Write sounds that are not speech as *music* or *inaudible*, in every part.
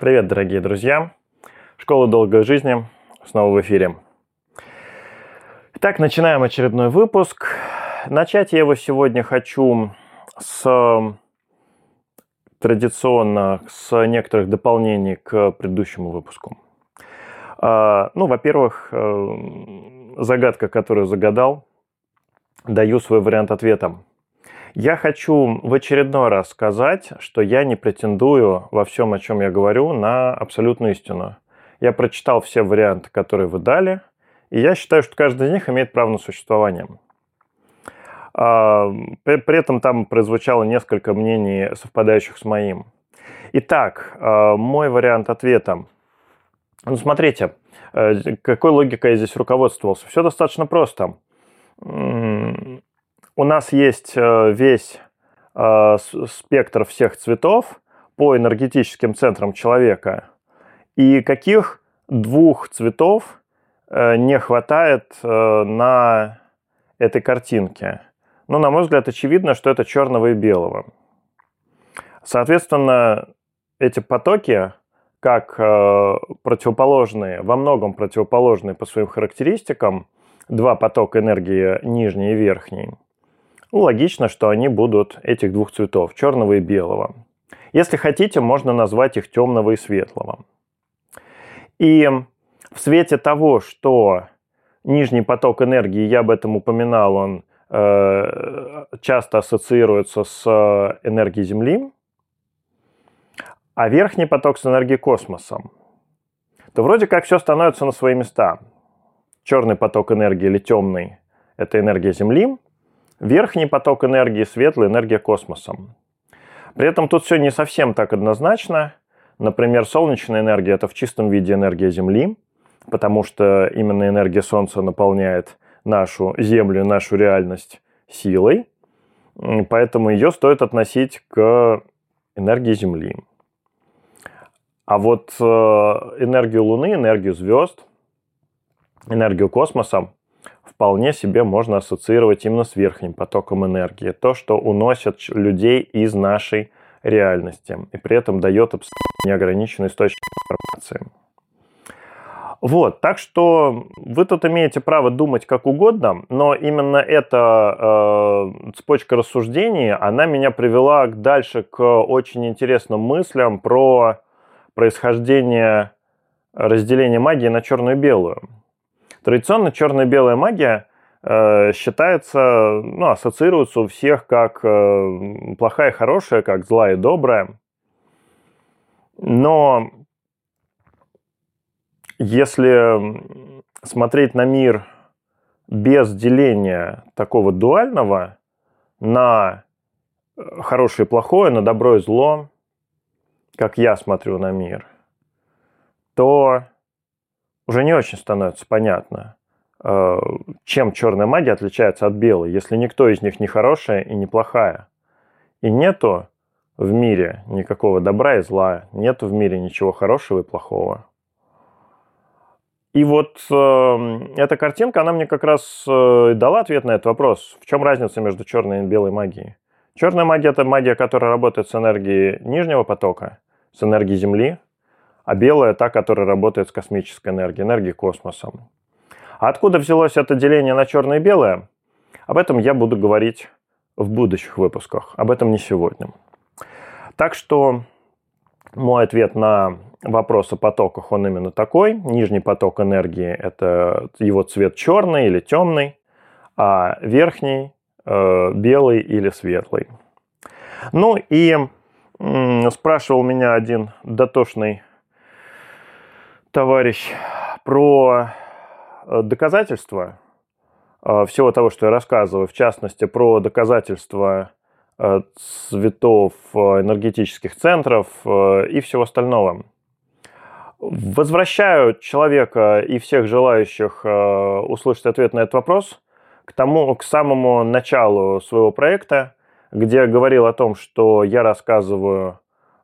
Привет, дорогие друзья! Школа долгой жизни снова в эфире. Итак, начинаем очередной выпуск. Начать я его сегодня хочу с традиционно с некоторых дополнений к предыдущему выпуску. А, ну, во-первых, э, загадка, которую загадал, даю свой вариант ответа. Я хочу в очередной раз сказать, что я не претендую во всем, о чем я говорю, на абсолютную истину. Я прочитал все варианты, которые вы дали, и я считаю, что каждый из них имеет право на существование. А, при этом там прозвучало несколько мнений, совпадающих с моим. Итак, а, мой вариант ответа. Ну, смотрите, э, какой логикой я здесь руководствовался. Все достаточно просто у нас есть э, весь э, спектр всех цветов по энергетическим центрам человека. И каких двух цветов э, не хватает на этой картинке? Ну, на мой взгляд, очевидно, что это черного и белого. Соответственно, эти потоки, как противоположные, во многом противоположные по своим характеристикам, два потока энергии нижний и верхний – ну, логично, что они будут этих двух цветов, черного и белого. Если хотите, можно назвать их темного и светлого. И в свете того, что нижний поток энергии, я об этом упоминал, он э, часто ассоциируется с энергией Земли, а верхний поток с энергией космоса, то вроде как все становится на свои места. Черный поток энергии или темный – это энергия Земли – Верхний поток энергии, светлая энергия космосом. При этом тут все не совсем так однозначно. Например, солнечная энергия – это в чистом виде энергия Земли, потому что именно энергия Солнца наполняет нашу Землю, нашу реальность силой. Поэтому ее стоит относить к энергии Земли. А вот э, энергию Луны, энергию звезд, энергию космоса вполне себе можно ассоциировать именно с верхним потоком энергии. То, что уносят людей из нашей реальности и при этом дает абсолютно неограниченный источник информации. Вот, так что вы тут имеете право думать как угодно, но именно эта э, цепочка рассуждений, она меня привела дальше к очень интересным мыслям про происхождение разделения магии на черную и белую. Традиционно черно-белая магия э, считается, ну, ассоциируется у всех как э, плохая и хорошая, как злая и добрая. Но если смотреть на мир без деления такого дуального на хорошее и плохое, на добро и зло, как я смотрю на мир, то уже не очень становится понятно, э, чем черная магия отличается от белой, если никто из них не хорошая и не плохая. И нету в мире никакого добра и зла, нету в мире ничего хорошего и плохого. И вот э, эта картинка, она мне как раз э, дала ответ на этот вопрос. В чем разница между черной и белой магией? Черная магия – это магия, которая работает с энергией нижнего потока, с энергией Земли, а белая та, которая работает с космической энергией, энергией космоса. А откуда взялось это деление на черное и белое? Об этом я буду говорить в будущих выпусках, об этом не сегодня. Так что мой ответ на вопрос о потоках, он именно такой. Нижний поток энергии – это его цвет черный или темный, а верхний э, – белый или светлый. Ну и спрашивал меня один дотошный товарищ, про э, доказательства э, всего того, что я рассказываю, в частности, про доказательства э, цветов энергетических центров и всего остального. Возвращаю человека и всех желающих услышать ответ на этот вопрос к, тому, к самому началу своего проекта, где я говорил о том, что я рассказываю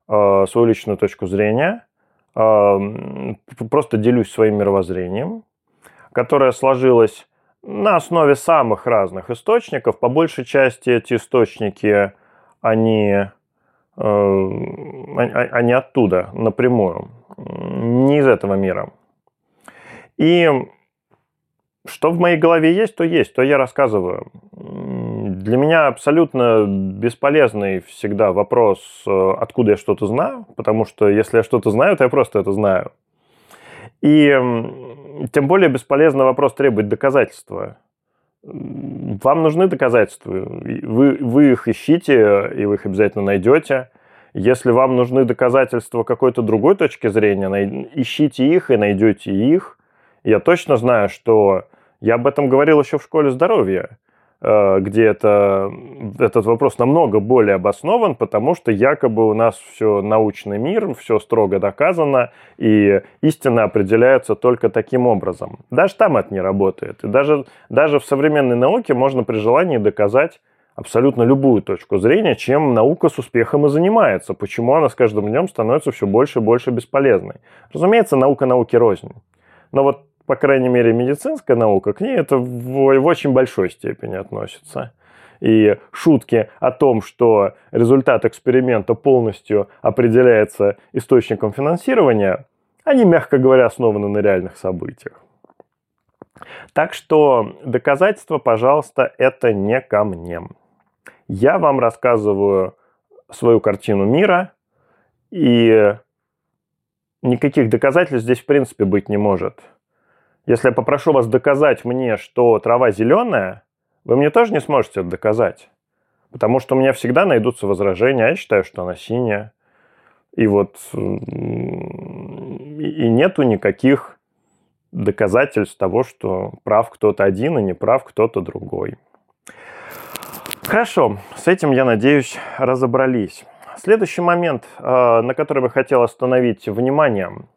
свою личную точку зрения – просто делюсь своим мировоззрением, которое сложилось на основе самых разных источников. По большей части эти источники, они а не оттуда напрямую, не из этого мира. И что в моей голове есть, то есть, то я рассказываю. Для меня абсолютно бесполезный всегда вопрос, э, откуда я что-то знаю, потому что если я что-то знаю, то я просто это знаю. И тем более бесполезный вопрос требовать доказательства. Вам нужны доказательства, вы, вы их ищите, и вы их обязательно найдете. Если вам нужны доказательства какой-то другой точки зрения, ищите их и найдете их. Я точно знаю, что я об этом говорил еще в школе здоровья, где это, этот вопрос намного более обоснован, потому что якобы у нас все научный мир, все строго доказано, и истина определяется только таким образом. Даже там это не работает. И даже, даже в современной науке можно при желании доказать абсолютно любую точку зрения, чем наука с успехом и занимается, почему она с каждым днем становится все больше и больше бесполезной. Разумеется, наука науки рознь. Но вот по крайней мере, медицинская наука к ней это в, в очень большой степени относится. И шутки о том, что результат эксперимента полностью определяется источником финансирования, они, мягко говоря, основаны на реальных событиях. Так что доказательства, пожалуйста, это не ко мне. Я вам рассказываю свою картину мира, и никаких доказательств здесь в принципе быть не может – если я попрошу вас доказать мне, что трава зеленая, вы мне тоже не сможете это доказать. Потому что у меня всегда найдутся возражения, а я считаю, что она синяя. И вот и нету никаких доказательств того, что прав кто-то один, и не прав кто-то другой. Хорошо, с этим, я надеюсь, разобрались. Следующий момент, э, на который бы хотел остановить внимание –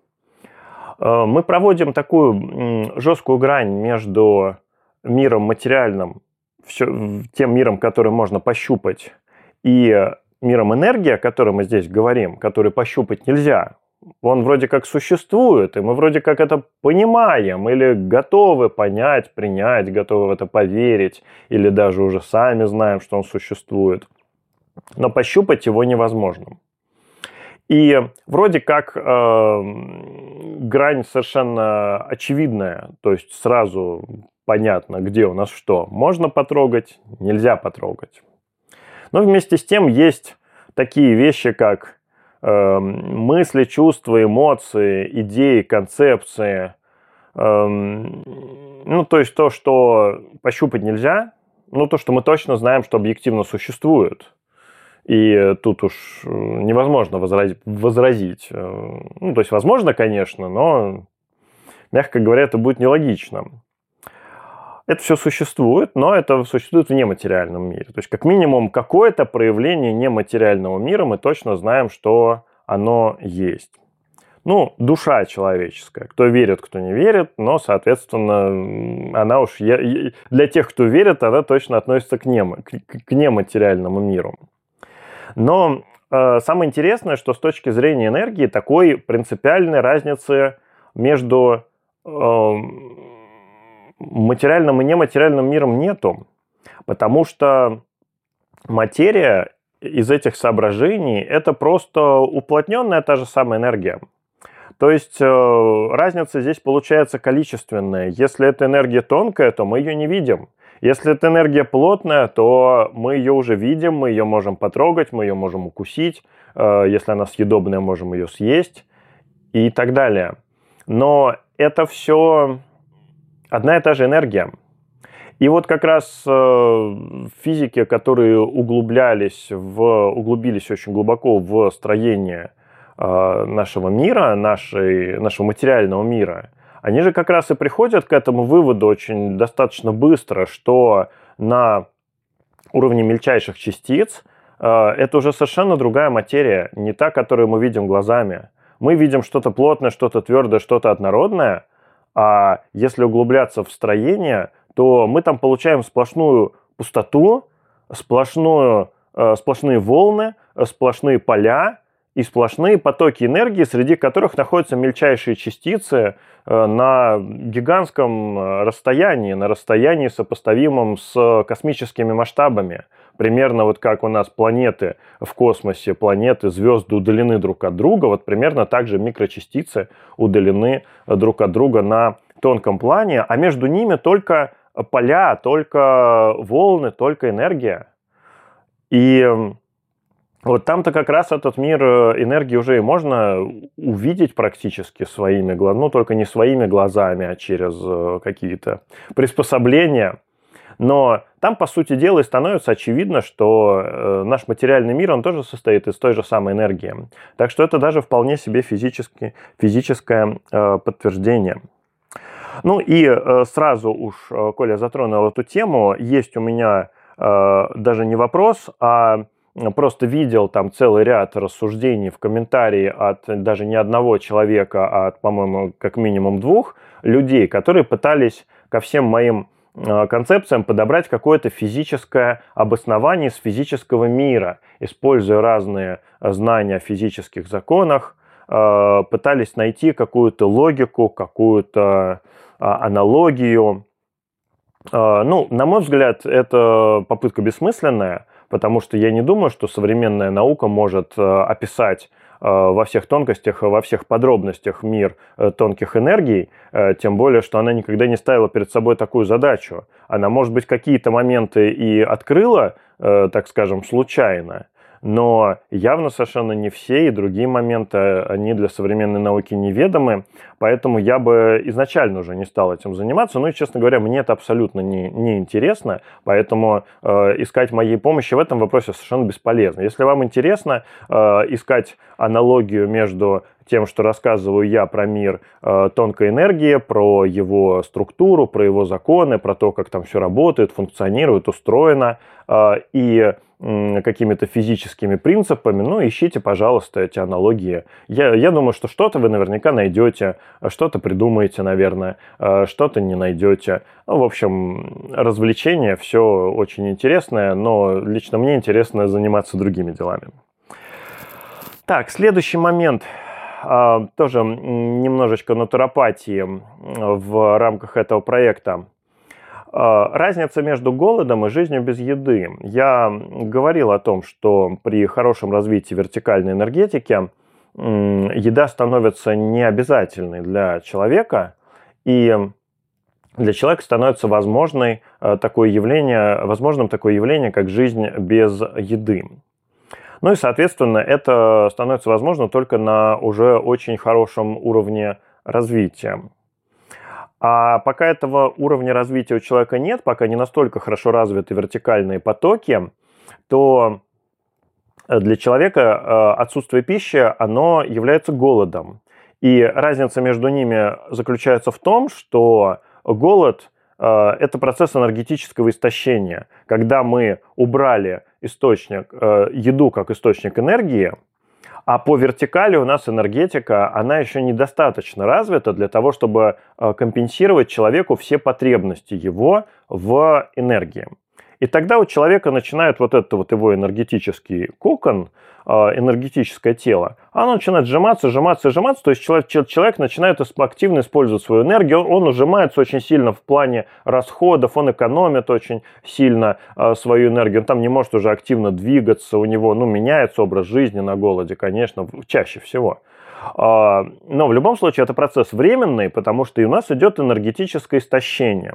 мы проводим такую жесткую грань между миром материальным, тем миром, который можно пощупать, и миром энергии, о котором мы здесь говорим, который пощупать нельзя. Он вроде как существует, и мы вроде как это понимаем, или готовы понять, принять, готовы в это поверить, или даже уже сами знаем, что он существует. Но пощупать его невозможно. И вроде как э, грань совершенно очевидная, то есть сразу понятно, где у нас что. Можно потрогать, нельзя потрогать. Но вместе с тем есть такие вещи, как э, мысли, чувства, эмоции, идеи, концепции. Э, ну, то есть то, что пощупать нельзя, ну, то, что мы точно знаем, что объективно существует. И тут уж э, невозможно возразить. Э, ну, то есть, возможно, конечно, но, мягко говоря, это будет нелогично. Это все существует, но это существует в нематериальном мире. То есть, как минимум, какое-то проявление нематериального мира мы точно знаем, что оно есть. Ну, душа человеческая. Кто верит, кто не верит, но, соответственно, она уж... Для тех, кто верит, она точно относится к, немо, к нематериальному миру. Но э, самое интересное, что с точки зрения энергии такой принципиальной разницы между э, материальным и нематериальным миром нету. Потому что материя из этих соображений это просто уплотненная та же самая энергия. То есть э, разница здесь получается количественная. Если эта энергия тонкая, то мы ее не видим. Если эта энергия плотная, то мы ее уже видим, мы ее можем потрогать, мы ее можем укусить. Э, если она съедобная, можем ее съесть и так далее. Но это все одна и та же энергия. И вот как раз э, физики, которые углублялись в, углубились очень глубоко в строение э, нашего мира, нашей, нашего материального мира, они же как раз и приходят к этому выводу очень достаточно быстро, что на уровне мельчайших частиц э, это уже совершенно другая материя, не та, которую мы видим глазами. Мы видим что-то плотное, что-то твердое, что-то однородное, а если углубляться в строение, то мы там получаем сплошную пустоту, сплошную, э, сплошные волны, сплошные поля, и сплошные потоки энергии, среди которых находятся мельчайшие частицы э, на гигантском э, расстоянии, на расстоянии сопоставимом с космическими масштабами. Примерно вот как у нас планеты в космосе, планеты, звезды удалены друг от друга, вот примерно так же микрочастицы удалены друг от друга на тонком плане, а между ними только поля, только волны, только энергия. И вот там-то как раз этот мир э, энергии уже и можно увидеть практически своими глазами, ну только не своими глазами, а через э, какие-то приспособления. Но там, по сути дела, и становится очевидно, что э, наш материальный мир, он тоже состоит из той же самой энергии. Так что это даже вполне себе физически, физическое подтверждение. Ну и сразу уж, Коля затронул эту тему, есть у меня даже не вопрос, а просто видел там целый ряд рассуждений в комментарии от даже не одного человека, а от, по-моему, как минимум двух людей, которые пытались ко всем моим э, концепциям подобрать какое-то физическое обоснование из физического мира, используя разные знания о физических законах, э, пытались найти какую-то логику, какую-то а, аналогию. Э, ну, на мой взгляд, это попытка бессмысленная, потому что я не думаю, что современная наука может э, описать э, во всех тонкостях, во всех подробностях мир э, тонких энергий, тем более, что она никогда не ставила перед собой такую задачу. Она, может быть, какие-то моменты и открыла, так скажем, случайно, но явно совершенно не все, и другие моменты, они для современной науки неведомы, поэтому я бы изначально уже не стал этим заниматься, ну и, честно говоря, мне это абсолютно не, не интересно, поэтому э, искать моей помощи в этом вопросе совершенно бесполезно. Если вам интересно э, искать аналогию между тем, что рассказываю я про мир э, тонкой энергии, про его структуру, про его законы, про то, как там все работает, функционирует, устроено, э, и какими-то физическими принципами, ну, ищите, пожалуйста, эти аналогии. Я, я думаю, что что-то вы наверняка найдете, что-то придумаете, наверное, э, что-то не найдете. Ну, в общем, развлечение, все очень интересное, но лично мне интересно заниматься другими делами. Так, следующий момент а, тоже немножечко натуропатии в рамках этого проекта. А, разница между голодом и жизнью без еды. Я говорил о том, что при хорошем развитии вертикальной энергетики еда становится необязательной для человека, и для человека становится возможной а, такое явление, возможным такое явление, как жизнь без еды. Ну и, соответственно, это становится возможно только на уже очень хорошем уровне развития. А пока этого уровня развития у человека нет, пока не настолько хорошо развиты вертикальные потоки, то для человека э, отсутствие пищи, оно является голодом. И разница между ними заключается в том, что голод Э, это процесс энергетического истощения. Когда мы убрали источник, э, еду как источник энергии, а по вертикали у нас энергетика, она еще недостаточно развита для того, чтобы э, компенсировать человеку все потребности его в энергии. И тогда у человека начинает вот этот вот его энергетический кокон, а, энергетическое тело, оно начинает сжиматься, сжиматься, сжиматься, то есть человек, человек начинает активно использовать свою энергию, он ужимается очень сильно в плане расходов, он экономит очень сильно а, свою энергию, он там не может уже активно двигаться, у него ну, меняется образ жизни на голоде, конечно, чаще всего. А, но в любом случае это процесс временный, потому что и у нас идет энергетическое истощение.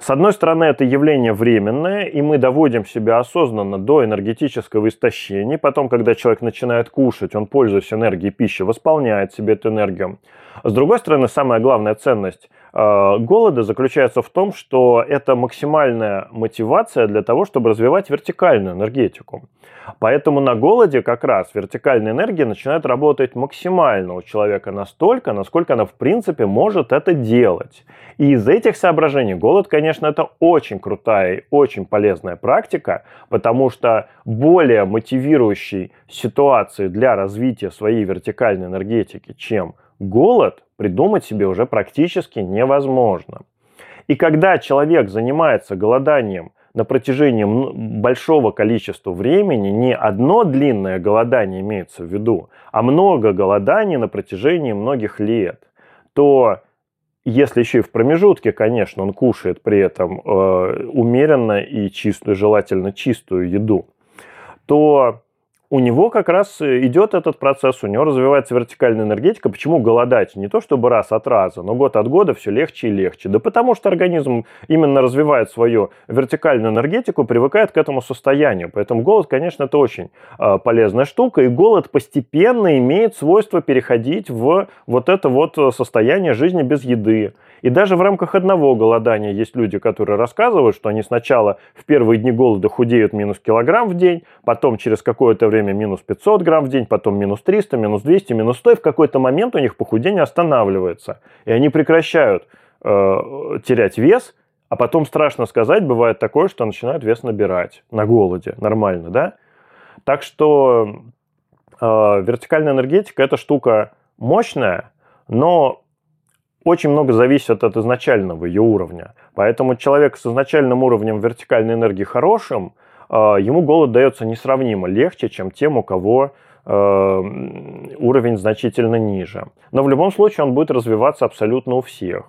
С одной стороны, это явление временное, и мы доводим себя осознанно до энергетического истощения. Потом, когда человек начинает кушать, он, пользуясь энергией пищи, восполняет себе эту энергию. С другой стороны, самая главная ценность голода заключается в том, что это максимальная мотивация для того, чтобы развивать вертикальную энергетику. Поэтому на голоде как раз вертикальная энергия начинает работать максимально у человека настолько, насколько она в принципе может это делать. И из этих соображений голод, конечно, это очень крутая и очень полезная практика, потому что более мотивирующей ситуации для развития своей вертикальной энергетики, чем голод, придумать себе уже практически невозможно. И когда человек занимается голоданием на протяжении большого количества времени, не одно длинное голодание имеется в виду, а много голоданий на протяжении многих лет, то если еще и в промежутке, конечно, он кушает при этом э, умеренно и чистую, желательно чистую еду, то у него как раз э, идет этот процесс, у него развивается вертикальная энергетика. Почему голодать? Не то чтобы раз от раза, но год от года все легче и легче. Да потому что организм именно развивает свою вертикальную энергетику, привыкает к этому состоянию. Поэтому голод, конечно, это очень э, полезная штука. И голод постепенно имеет свойство переходить в вот это вот состояние жизни без еды. И даже в рамках одного голодания есть люди, которые рассказывают, что они сначала в первые дни голода худеют минус килограмм в день, потом через какое-то время минус 500 грамм в день, потом минус 300, минус 200, минус 100, и в какой-то момент у них похудение останавливается. И они прекращают э, терять вес, а потом страшно сказать, бывает такое, что начинают вес набирать на голоде. Нормально, да? Так что э, вертикальная энергетика – это штука мощная, но очень много зависит от изначального ее уровня. Поэтому человек с изначальным уровнем вертикальной энергии хорошим, ему голод дается несравнимо легче, чем тем, у кого а, уровень значительно ниже. Но в любом случае он будет развиваться абсолютно у всех.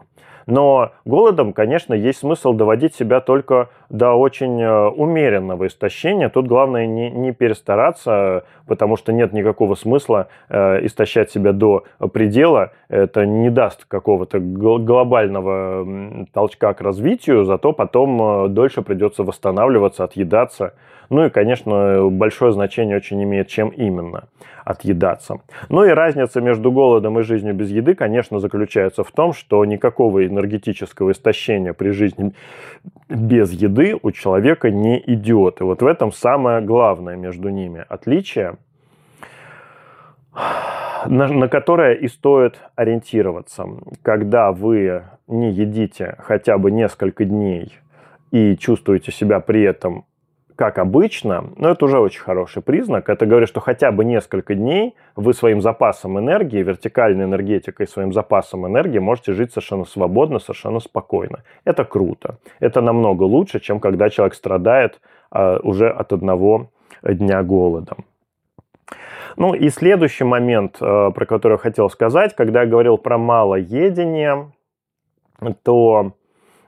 Но голодом, конечно, есть смысл доводить себя только до очень э, умеренного истощения. Тут главное не, не перестараться, потому что нет никакого смысла э, истощать себя до предела. Это не даст какого-то глобального толчка к развитию, зато потом э, дольше придется восстанавливаться, отъедаться. Ну и, конечно, большое значение очень имеет, чем именно отъедаться. Ну и разница между голодом и жизнью без еды, конечно, заключается в том, что никакого энергетического истощения при жизни без еды у человека не идет. И вот в этом самое главное между ними отличие, на, на которое и стоит ориентироваться. Когда вы не едите хотя бы несколько дней и чувствуете себя при этом как обычно, но это уже очень хороший признак. Это говорит, что хотя бы несколько дней вы своим запасом энергии, вертикальной энергетикой, своим запасом энергии можете жить совершенно свободно, совершенно спокойно. Это круто. Это намного лучше, чем когда человек страдает а, уже от одного дня голода. Ну и следующий момент, а, про который я хотел сказать, когда я говорил про малоедение, то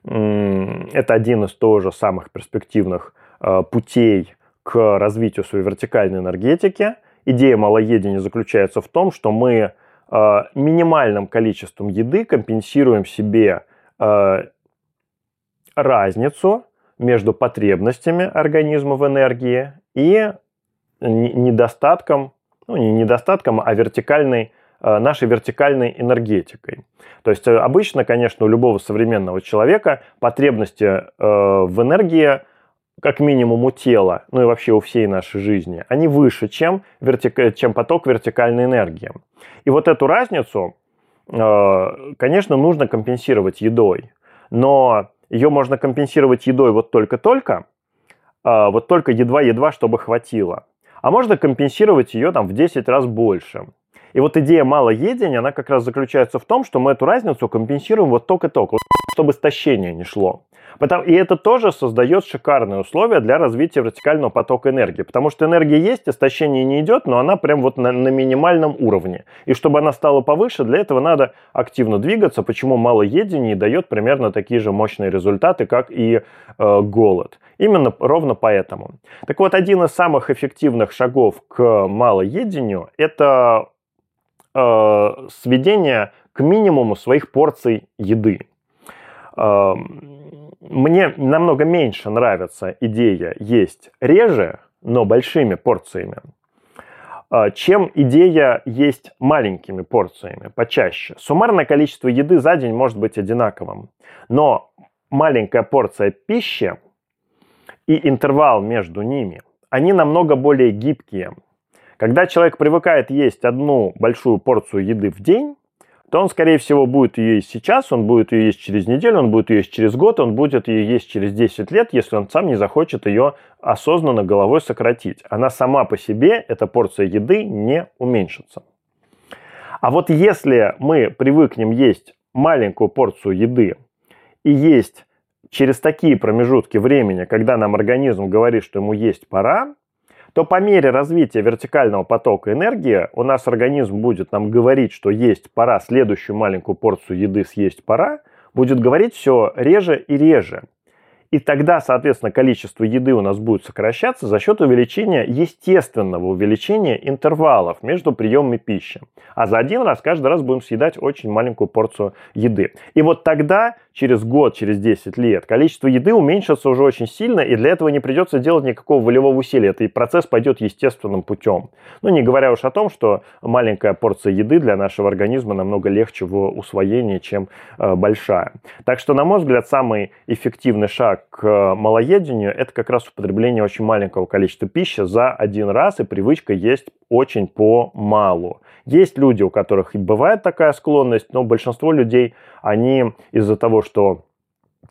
это один из тоже самых перспективных Э, путей к развитию своей вертикальной энергетики. Идея малоедения заключается в том, что мы э, минимальным количеством еды компенсируем себе э, разницу между потребностями организма в энергии и недостатком, ну не недостатком, а вертикальной, нашей вертикальной энергетикой. То есть обычно, конечно, у любого современного человека потребности в энергии как минимум у тела, ну и вообще у всей нашей жизни, они выше, чем, вертик... чем поток вертикальной энергии. И вот эту разницу, э, конечно, нужно компенсировать едой. Но ее можно компенсировать едой вот только-только, э, вот только едва-едва, чтобы хватило. А можно компенсировать ее там в 10 раз больше. И вот идея малоедения, она как раз заключается в том, что мы эту разницу компенсируем вот только-только, чтобы истощение не шло. Потому, и это тоже создает шикарные условия для развития вертикального потока энергии. Потому что энергия есть, истощение не идет, но она прям вот на, на минимальном уровне. И чтобы она стала повыше, для этого надо активно двигаться, почему малоедение дает примерно такие же мощные результаты, как и э, голод. Именно ровно поэтому. Так вот, один из самых эффективных шагов к малоедению – это э, сведение к минимуму своих порций еды. Э, мне намного меньше нравится идея есть реже, но большими порциями, а, чем идея есть маленькими порциями, почаще. Суммарное количество еды за день может быть одинаковым, но маленькая порция пищи и интервал между ними, они намного более гибкие. Когда человек привыкает есть одну большую порцию еды в день, то он, скорее всего, будет ее есть сейчас, он будет ее есть через неделю, он будет ее есть через год, он будет ее есть через 10 лет, если он сам не захочет ее осознанно головой сократить. Она сама по себе, эта порция еды, не уменьшится. А вот если мы привыкнем есть маленькую порцию еды и есть через такие промежутки времени, когда нам организм говорит, что ему есть пора, то по мере развития вертикального потока энергии у нас организм будет нам говорить, что есть пора, следующую маленькую порцию еды съесть пора, будет говорить все реже и реже. И тогда, соответственно, количество еды у нас будет сокращаться за счет увеличения, естественного увеличения интервалов между приемами пищи. А за один раз каждый раз будем съедать очень маленькую порцию еды. И вот тогда, через год, через 10 лет, количество еды уменьшится уже очень сильно, и для этого не придется делать никакого волевого усилия. Этот процесс пойдет естественным путем. Ну, не говоря уж о том, что маленькая порция еды для нашего организма намного легче в усвоении, чем э, большая. Так что, на мой взгляд, самый эффективный шаг к малоедению – это как раз употребление очень маленького количества пищи за один раз, и привычка есть очень по-малу. Есть люди, у которых и бывает такая склонность, но большинство людей, они из-за того, что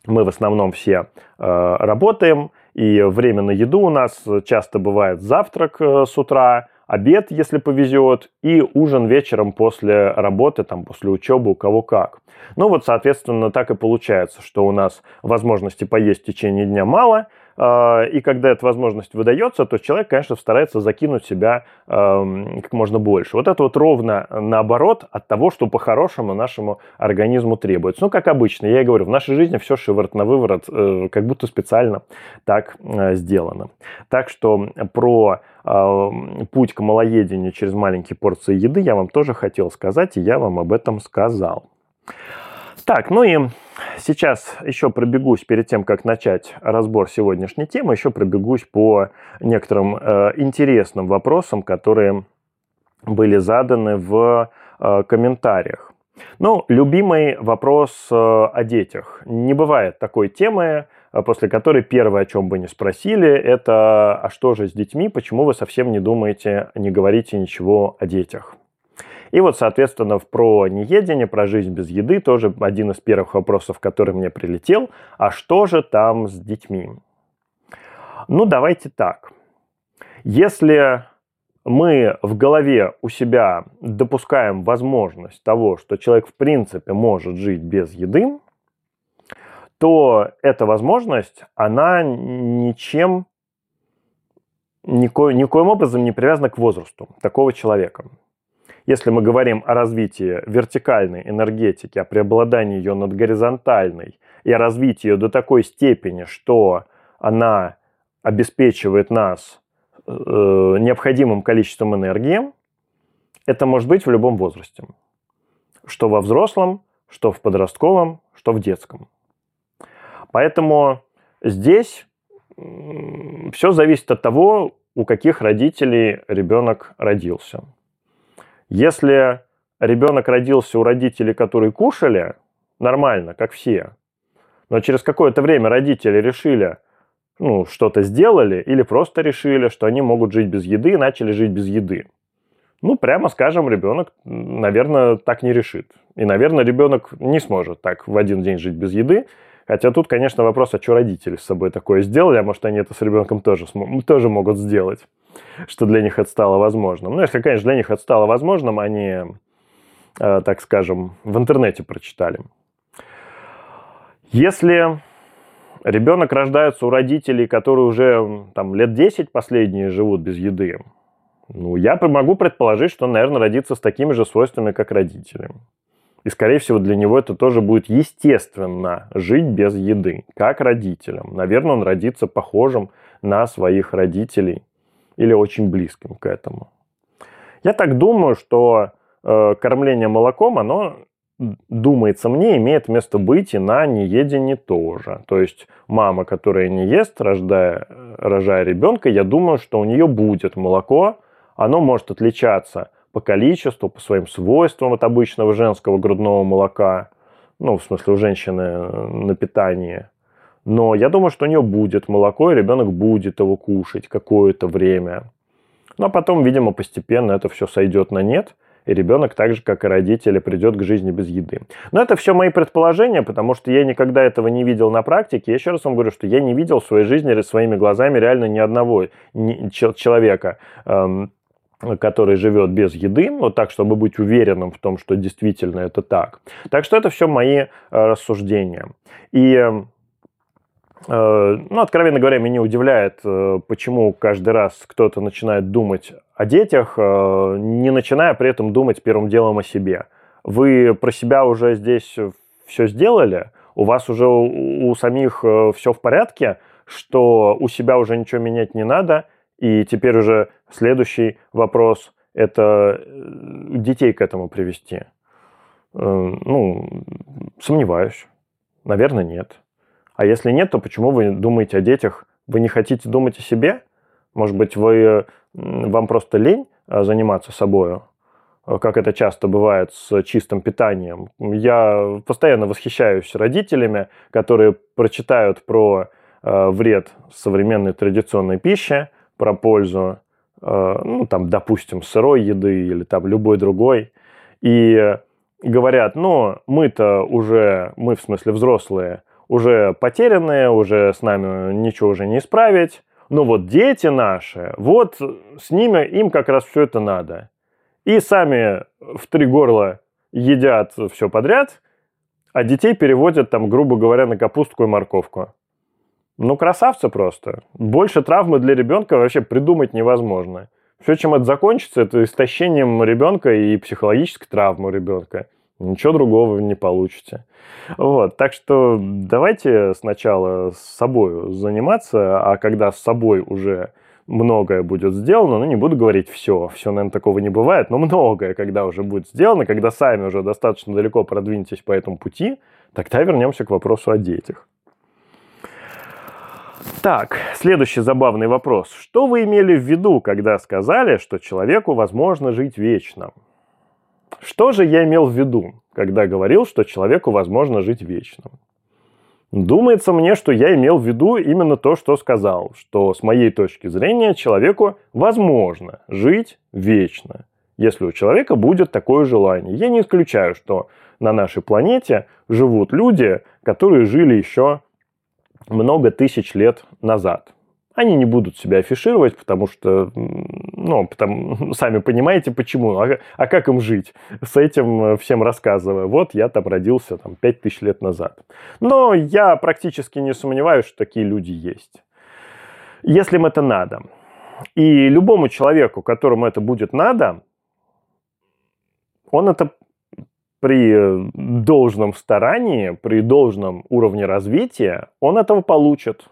мы в основном все э, работаем, и время на еду у нас часто бывает завтрак э, с утра, обед, если повезет, и ужин вечером после работы, там, после учебы, у кого как. Ну вот, соответственно, так и получается, что у нас возможности поесть в течение дня мало, и когда эта возможность выдается, то человек, конечно, старается закинуть себя как можно больше. Вот это вот ровно наоборот от того, что по-хорошему нашему организму требуется. Ну, как обычно, я и говорю, в нашей жизни все шиворот на выворот, э, как будто специально так э, сделано. Так что про путь к малоедению через маленькие порции еды я вам тоже хотел сказать, и я вам об этом сказал. Так, ну и сейчас еще пробегусь перед тем, как начать разбор сегодняшней темы, еще пробегусь по некоторым э, интересным вопросам, которые были заданы в э, комментариях. Ну, любимый вопрос э, о детях. Не бывает такой темы, э, после которой первое, о чем бы не спросили, это «А что же с детьми? Почему вы совсем не думаете, не говорите ничего о детях?» И вот, соответственно, про неедение, про жизнь без еды тоже один из первых вопросов, который мне прилетел. А что же там с детьми? Ну, давайте так. Если мы в голове у себя допускаем возможность того, что человек в принципе может жить без еды, то эта возможность, она ничем, нико, никоим образом не привязана к возрасту такого человека. Если мы говорим о развитии вертикальной энергетики, о преобладании ее над горизонтальной и о развитии ее до такой степени, что она обеспечивает нас э, необходимым количеством энергии, это может быть в любом возрасте. Что во взрослом, что в подростковом, что в детском. Поэтому здесь все зависит от того, у каких родителей ребенок родился. Если ребенок родился у родителей, которые кушали, нормально, как все, но через какое-то время родители решили, ну, что-то сделали или просто решили, что они могут жить без еды и начали жить без еды. Ну, прямо скажем, ребенок, наверное, так не решит. И, наверное, ребенок не сможет так в один день жить без еды. Хотя тут, конечно, вопрос, а что родители с собой такое сделали, а может, они это с ребенком тоже, тоже могут сделать что для них это стало возможным. Ну, если, конечно, для них это стало возможным, они, э, так скажем, в интернете прочитали. Если ребенок рождается у родителей, которые уже там, лет 10 последние живут без еды, ну, я могу предположить, что он, наверное, родится с такими же свойствами, как родители. И, скорее всего, для него это тоже будет естественно жить без еды, как родителям. Наверное, он родится похожим на своих родителей или очень близким к этому. Я так думаю, что э, кормление молоком, оно, думается мне, имеет место быть и на неедении тоже. То есть мама, которая не ест, рождая, рожая ребенка, я думаю, что у нее будет молоко, оно может отличаться по количеству, по своим свойствам от обычного женского грудного молока, ну, в смысле, у женщины э, на питании – но я думаю, что у нее будет молоко, и ребенок будет его кушать какое-то время. Но потом, видимо, постепенно это все сойдет на нет, и ребенок так же, как и родители, придет к жизни без еды. Но это все мои предположения, потому что я никогда этого не видел на практике. Я еще раз вам говорю, что я не видел в своей жизни своими глазами реально ни одного человека, эм, который живет без еды, вот так, чтобы быть уверенным в том, что действительно это так. Так что это все мои э, рассуждения. И Э, ну, откровенно говоря, меня удивляет, э, почему каждый раз кто-то начинает думать о детях, не начиная при этом думать первым делом о себе. Вы про себя уже здесь все сделали, у вас уже у самих все в порядке, что у себя уже ничего менять не надо, и теперь уже следующий вопрос – это детей к этому привести. Ну, сомневаюсь. Наверное, нет. А если нет, то почему вы думаете о детях? Вы не хотите думать о себе? Может быть, вы, вам просто лень а, заниматься собой, как это часто бывает с чистым питанием. Я постоянно восхищаюсь родителями, которые прочитают про э, вред современной традиционной пищи, про пользу, э, ну, там, допустим, сырой еды или там любой другой, и говорят, ну, мы-то уже, мы в смысле взрослые, уже потерянные, уже с нами ничего уже не исправить. Но вот дети наши, вот с ними им как раз все это надо. И сами в три горла едят все подряд, а детей переводят там, грубо говоря, на капустку и морковку. Ну, красавцы просто. Больше травмы для ребенка вообще придумать невозможно. Все, чем это закончится, это истощением ребенка и психологической травмы ребенка. Ничего другого не получите. Вот, так что давайте сначала с собой заниматься, а когда с собой уже многое будет сделано, ну не буду говорить все, все, наверное, такого не бывает, но многое, когда уже будет сделано, когда сами уже достаточно далеко продвинетесь по этому пути, тогда вернемся к вопросу о детях. Так, следующий забавный вопрос. Что вы имели в виду, когда сказали, что человеку возможно жить вечно? Что же я имел в виду, когда говорил, что человеку возможно жить вечно? Думается мне, что я имел в виду именно то, что сказал, что с моей точки зрения человеку возможно жить вечно, если у человека будет такое желание. Я не исключаю, что на нашей планете живут люди, которые жили еще много тысяч лет назад. Они не будут себя афишировать, потому что, ну, потому, *laughs* сами понимаете, почему. А, а как им жить? С этим э, всем рассказывая. Вот я там родился там 5000 лет назад. Но я практически не сомневаюсь, что такие люди есть. Если им это надо. И любому человеку, которому это будет надо, он это при должном старании, при должном уровне развития, он этого получит.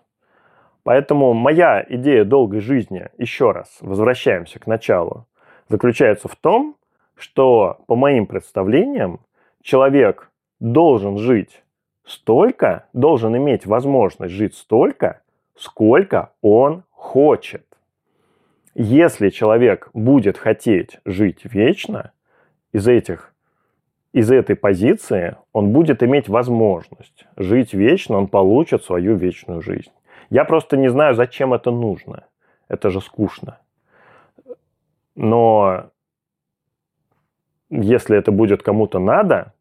Поэтому моя идея долгой жизни, еще раз, возвращаемся к началу, заключается в том, что, по моим представлениям, человек должен жить столько, должен иметь возможность жить столько, сколько он хочет. Если человек будет хотеть жить вечно, из этих из этой позиции он будет иметь возможность жить вечно, он получит свою вечную жизнь. Я просто не знаю, зачем это нужно. Это же скучно. Но если это будет кому-то надо,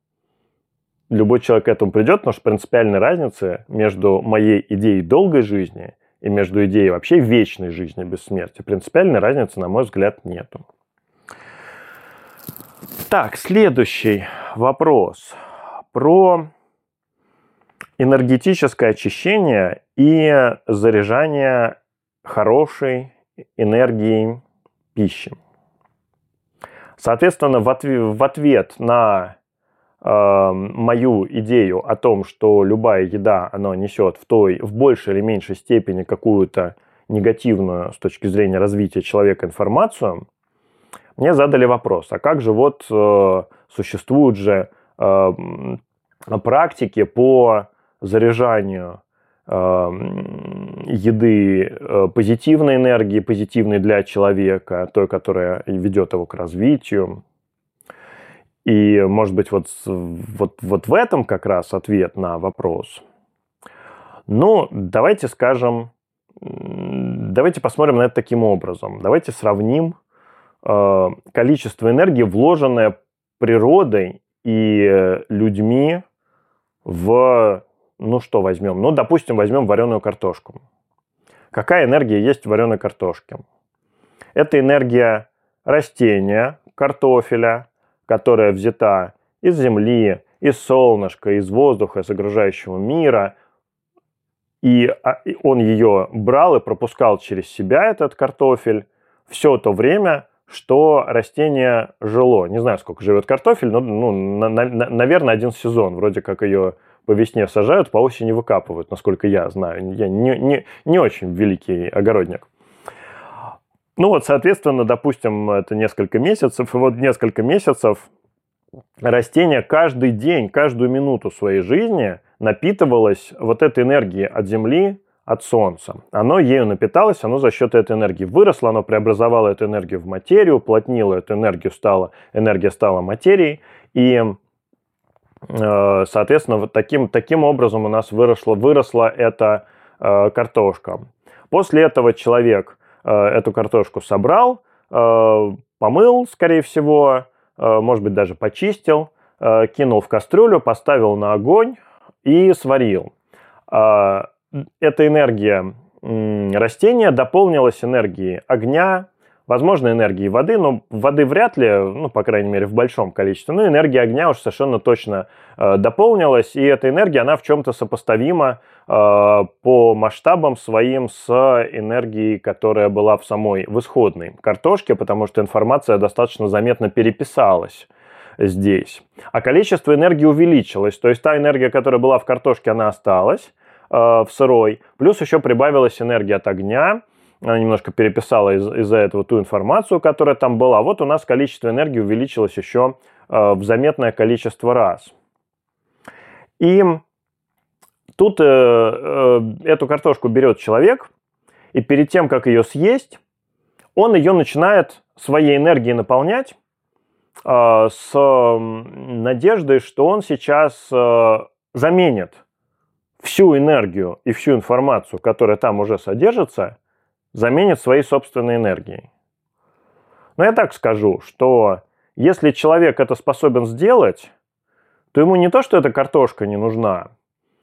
любой человек к этому придет, потому что принципиальной разницы между моей идеей долгой жизни и между идеей вообще вечной жизни без смерти, принципиальной разницы, на мой взгляд, нету. Так, следующий вопрос про энергетическое очищение и заряжание хорошей энергией пищи. Соответственно, в, отв- в ответ на э, мою идею о том, что любая еда, она несет в той, в большей или меньшей степени какую-то негативную с точки зрения развития человека информацию, мне задали вопрос, а как же вот э, существуют же э, практики по заряжанию эм, еды э, позитивной энергии, позитивной для человека, той, которая ведет его к развитию. И, может быть, вот, вот, вот в этом как раз ответ на вопрос. Ну, давайте скажем, давайте посмотрим на это таким образом. Давайте сравним э, количество энергии, вложенное природой и людьми в ну что возьмем? Ну, допустим, возьмем вареную картошку. Какая энергия есть в вареной картошке? Это энергия растения, картофеля, которая взята из земли, из солнышка, из воздуха, из окружающего мира, и а, он ее брал и пропускал через себя, этот картофель, все то время, что растение жило. Не знаю, сколько живет картофель, но, ну, на, на, наверное, один сезон. Вроде как ее по весне сажают, по осени выкапывают, насколько я знаю. Я не, не, не очень великий огородник. Ну вот, соответственно, допустим, это несколько месяцев, и вот несколько месяцев растение каждый день, каждую минуту своей жизни напитывалось вот этой энергией от Земли, от Солнца. Оно ею напиталось, оно за счет этой энергии выросло, оно преобразовало эту энергию в материю, уплотнило эту энергию, стало, энергия стала материей, и, э, соответственно, вот таким, таким образом у нас выросла, выросла эта э, картошка. После этого человек э, эту картошку собрал, помыл, скорее всего, может быть, даже почистил, кинул в кастрюлю, поставил на огонь и сварил эта энергия растения дополнилась энергией огня, возможно, энергией воды, но воды вряд ли, ну, по крайней мере, в большом количестве. Но энергия огня уж совершенно точно э, дополнилась, и эта энергия, она в чем-то сопоставима э, по масштабам своим с энергией, которая была в самой, в исходной картошке, потому что информация достаточно заметно переписалась здесь. А количество энергии увеличилось, то есть та энергия, которая была в картошке, она осталась, в сырой. Плюс еще прибавилась энергия от огня. Она немножко переписала из- из-за этого ту информацию, которая там была. Вот у нас количество энергии увеличилось еще э, в заметное количество раз. И тут э, э, эту картошку берет человек, и перед тем, как ее съесть, он ее начинает своей энергией наполнять э, с надеждой, что он сейчас э, заменит всю энергию и всю информацию, которая там уже содержится, заменит своей собственной энергией. Но я так скажу, что если человек это способен сделать, то ему не то, что эта картошка не нужна,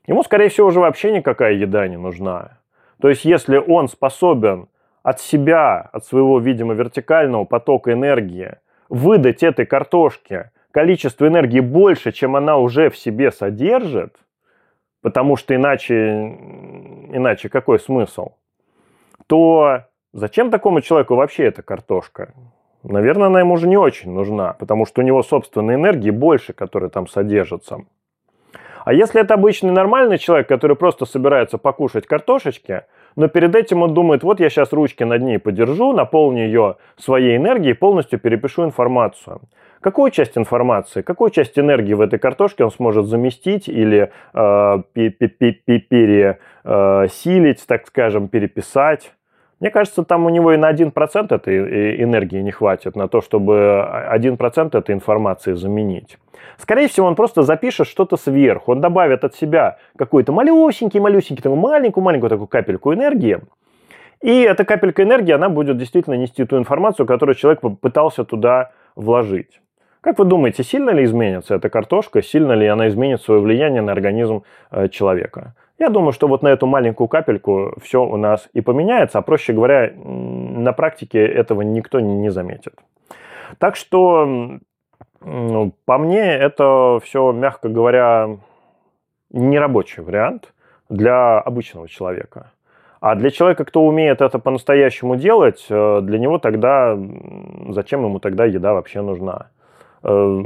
ему, скорее всего, уже вообще никакая еда не нужна. То есть, если он способен от себя, от своего, видимо, вертикального потока энергии выдать этой картошке количество энергии больше, чем она уже в себе содержит, потому что иначе, иначе какой смысл? То зачем такому человеку вообще эта картошка? Наверное, она ему уже не очень нужна, потому что у него собственной энергии больше, которая там содержится. А если это обычный нормальный человек, который просто собирается покушать картошечки, но перед этим он думает, вот я сейчас ручки над ней подержу, наполню ее своей энергией, полностью перепишу информацию. Какую часть информации, какую часть энергии в этой картошке он сможет заместить или э, пересилить, так скажем, переписать? Мне кажется, там у него и на 1% этой энергии не хватит на то, чтобы 1% этой информации заменить. Скорее всего, он просто запишет что-то сверху, он добавит от себя какой-то малюсенький-малюсенький, такую маленькую-маленькую такую капельку энергии, и эта капелька энергии, она будет действительно нести ту информацию, которую человек пытался туда вложить. Как вы думаете, сильно ли изменится эта картошка, сильно ли она изменит свое влияние на организм э, человека? Я думаю, что вот на эту маленькую капельку все у нас и поменяется, а проще говоря, на практике этого никто не заметит. Так что, ну, по мне, это все, мягко говоря, нерабочий вариант для обычного человека. А для человека, кто умеет это по-настоящему делать, э, для него тогда, зачем ему тогда еда вообще нужна? Э,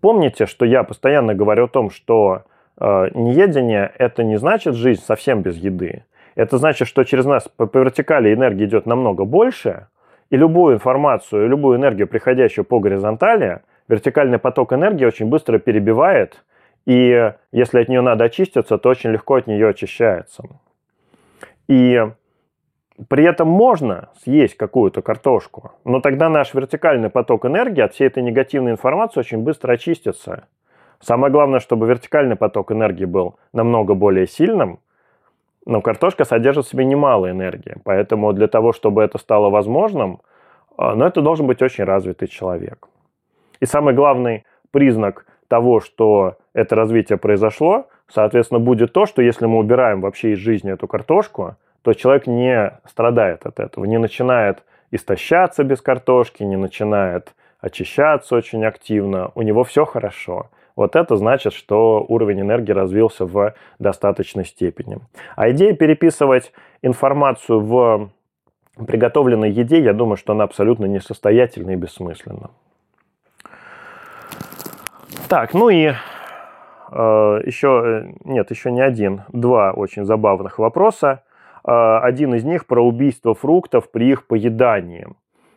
помните, что я постоянно говорю о том, что э, неедение – это не значит жизнь совсем без еды. Это значит, что через нас по вертикали энергии идет намного больше, и любую информацию, любую энергию, приходящую по горизонтали, вертикальный поток энергии очень быстро перебивает, и если от нее надо очиститься, то очень легко от нее очищается. И при этом можно съесть какую-то картошку, но тогда наш вертикальный поток энергии от всей этой негативной информации очень быстро очистится. Самое главное, чтобы вертикальный поток энергии был намного более сильным, но картошка содержит в себе немало энергии. Поэтому для того, чтобы это стало возможным, а, но это должен быть очень развитый человек. И самый главный признак того, что это развитие произошло, соответственно, будет то, что если мы убираем вообще из жизни эту картошку – то человек не страдает от этого, не начинает истощаться без картошки, не начинает очищаться очень активно, у него все хорошо. вот это значит, что уровень энергии развился в достаточной степени. А идея переписывать информацию в приготовленной еде, я думаю, что она абсолютно несостоятельна и бессмысленна. Так, ну и э, еще, э, нет, еще не один, два очень забавных вопроса. Э, один из них про убийство фруктов при их поедании.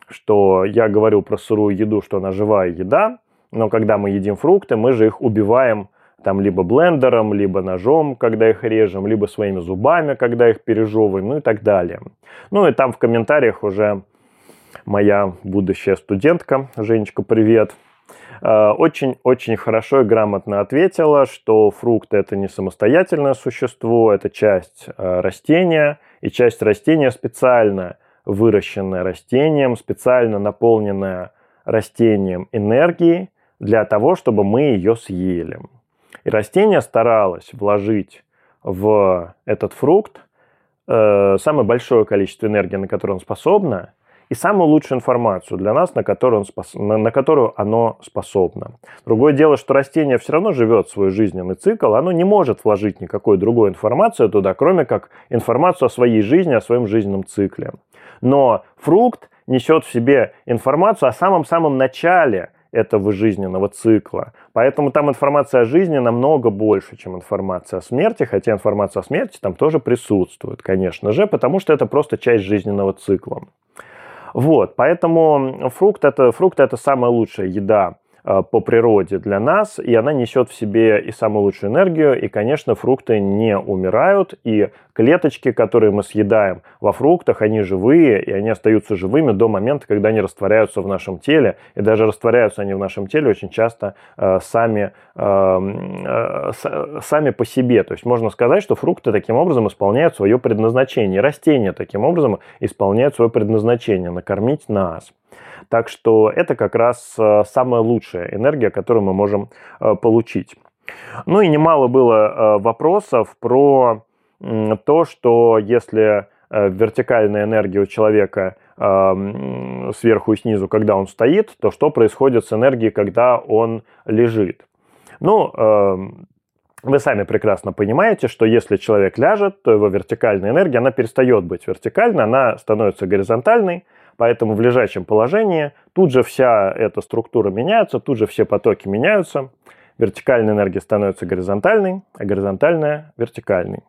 Что я говорю про сырую еду, что она живая еда, но когда мы едим фрукты, мы же их убиваем там либо блендером, либо ножом, когда их режем, либо своими зубами, когда их пережевываем, ну и так далее. Ну и там в комментариях уже моя будущая студентка, Женечка, привет, очень-очень хорошо и грамотно ответила, что фрукты это не самостоятельное существо, это часть э, растения, и часть растения специально выращенная растением, специально наполненная растением энергией для того, чтобы мы ее съели. И растение старалось вложить в этот фрукт э, самое большое количество энергии, на которое он способно, и самую лучшую информацию для нас, на которую, он спос... на, на которую оно способно. Другое дело, что растение все равно живет свой жизненный цикл, оно не может вложить никакой другой информацию туда, кроме как информацию о своей жизни, о своем жизненном цикле. Но фрукт несет в себе информацию о самом-самом начале этого жизненного цикла. Поэтому там информация о жизни намного больше, чем информация о смерти, хотя информация о смерти там тоже присутствует, конечно же, потому что это просто часть жизненного цикла. Вот, поэтому фрукт это, фрукт это самая лучшая еда по природе для нас, и она несет в себе и самую лучшую энергию, и, конечно, фрукты не умирают, и клеточки, которые мы съедаем во фруктах, они живые, и они остаются живыми до момента, когда они растворяются в нашем теле, и даже растворяются они в нашем теле очень часто э, сами, э, э, сами по себе. То есть можно сказать, что фрукты таким образом исполняют свое предназначение, растения таким образом исполняют свое предназначение, накормить нас. Так что это как раз э, самая лучшая энергия, которую мы можем э, получить. Ну и немало было э, вопросов про то, что если вертикальная энергия у человека сверху и снизу, когда он стоит, то что происходит с энергией, когда он лежит. Ну, вы сами прекрасно понимаете, что если человек ляжет, то его вертикальная энергия, она перестает быть вертикальной, она становится горизонтальной, Поэтому в лежачем положении тут же вся эта структура меняется, тут же все потоки меняются. Вертикальная энергия становится горизонтальной, а горизонтальная – вертикальной.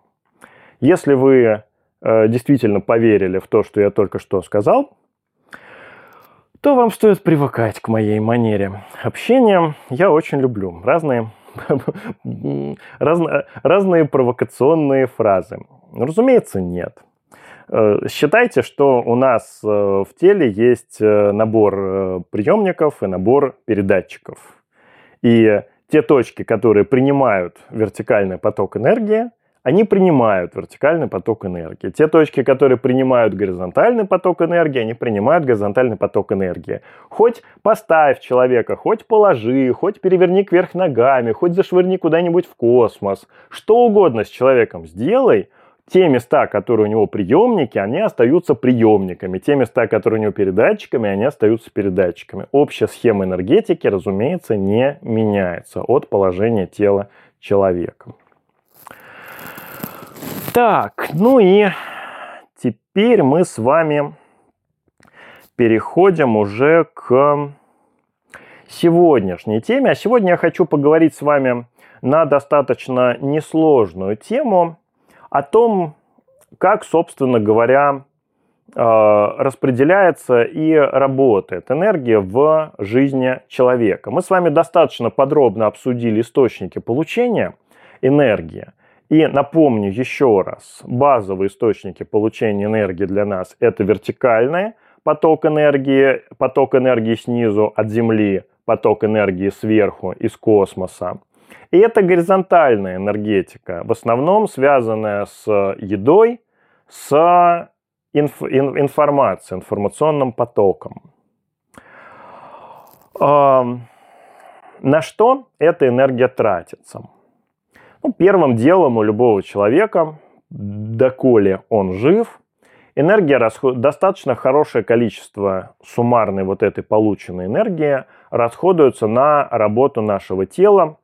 Если вы э, действительно поверили в то, что я только что сказал, то вам стоит привыкать к моей манере общения. Я очень люблю разные, *laughs* разные, разные провокационные фразы. Разумеется, нет. Э, считайте, что у нас э, в теле есть э, набор приемников и набор передатчиков. И те точки, которые принимают вертикальный поток энергии, они принимают вертикальный поток энергии. Те точки, которые принимают горизонтальный поток энергии, они принимают горизонтальный поток энергии. Хоть поставь человека, хоть положи, хоть переверни кверх ногами, хоть зашвырни куда-нибудь в космос. Что угодно с человеком сделай – те места, которые у него приемники, они остаются приемниками. Те места, которые у него передатчиками, они остаются передатчиками. Общая схема энергетики, разумеется, не меняется от положения тела человека. Так, ну и теперь мы с вами переходим уже к сегодняшней теме. А сегодня я хочу поговорить с вами на достаточно несложную тему – о том, как, собственно говоря, э, распределяется и работает энергия в жизни человека. Мы с вами достаточно подробно обсудили источники получения энергии. И напомню еще раз, базовые источники получения энергии для нас – это вертикальный поток энергии, поток энергии снизу от Земли, поток энергии сверху из космоса – и это горизонтальная энергетика, в основном связанная с едой, с инф, ин, информацией, информационным потоком. На что эта энергия тратится? Ну, первым делом у любого человека, доколе он жив, энергия расход... достаточно хорошее количество суммарной вот этой полученной энергии расходуется на работу нашего тела,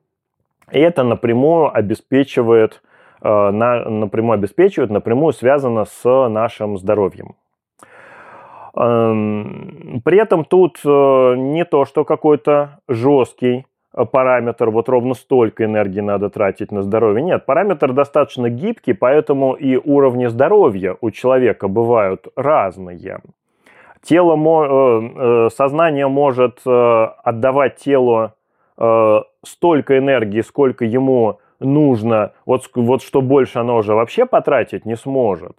И это напрямую обеспечивает, напрямую обеспечивает, напрямую связано с нашим здоровьем. Эм, при этом тут не то, что какой-то жесткий Э, параметр, вот ровно столько энергии надо тратить на здоровье. Нет, параметр достаточно гибкий, поэтому и уровни здоровья у человека бывают разные. Тело, э, э, сознание может отдавать телу столько энергии, сколько ему нужно, вот, вот что больше оно уже вообще потратить не сможет.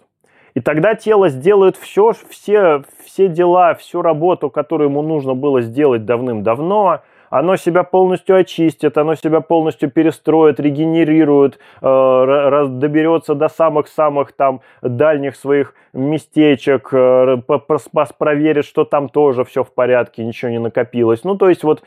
И тогда тело сделает все, все, все дела, всю работу, которую ему нужно было сделать давным-давно, оно себя полностью очистит, оно себя полностью перестроит, регенерирует, э, доберется до самых-самых там дальних своих местечек, э, проверит, что там тоже все в порядке, ничего не накопилось. Ну, то есть вот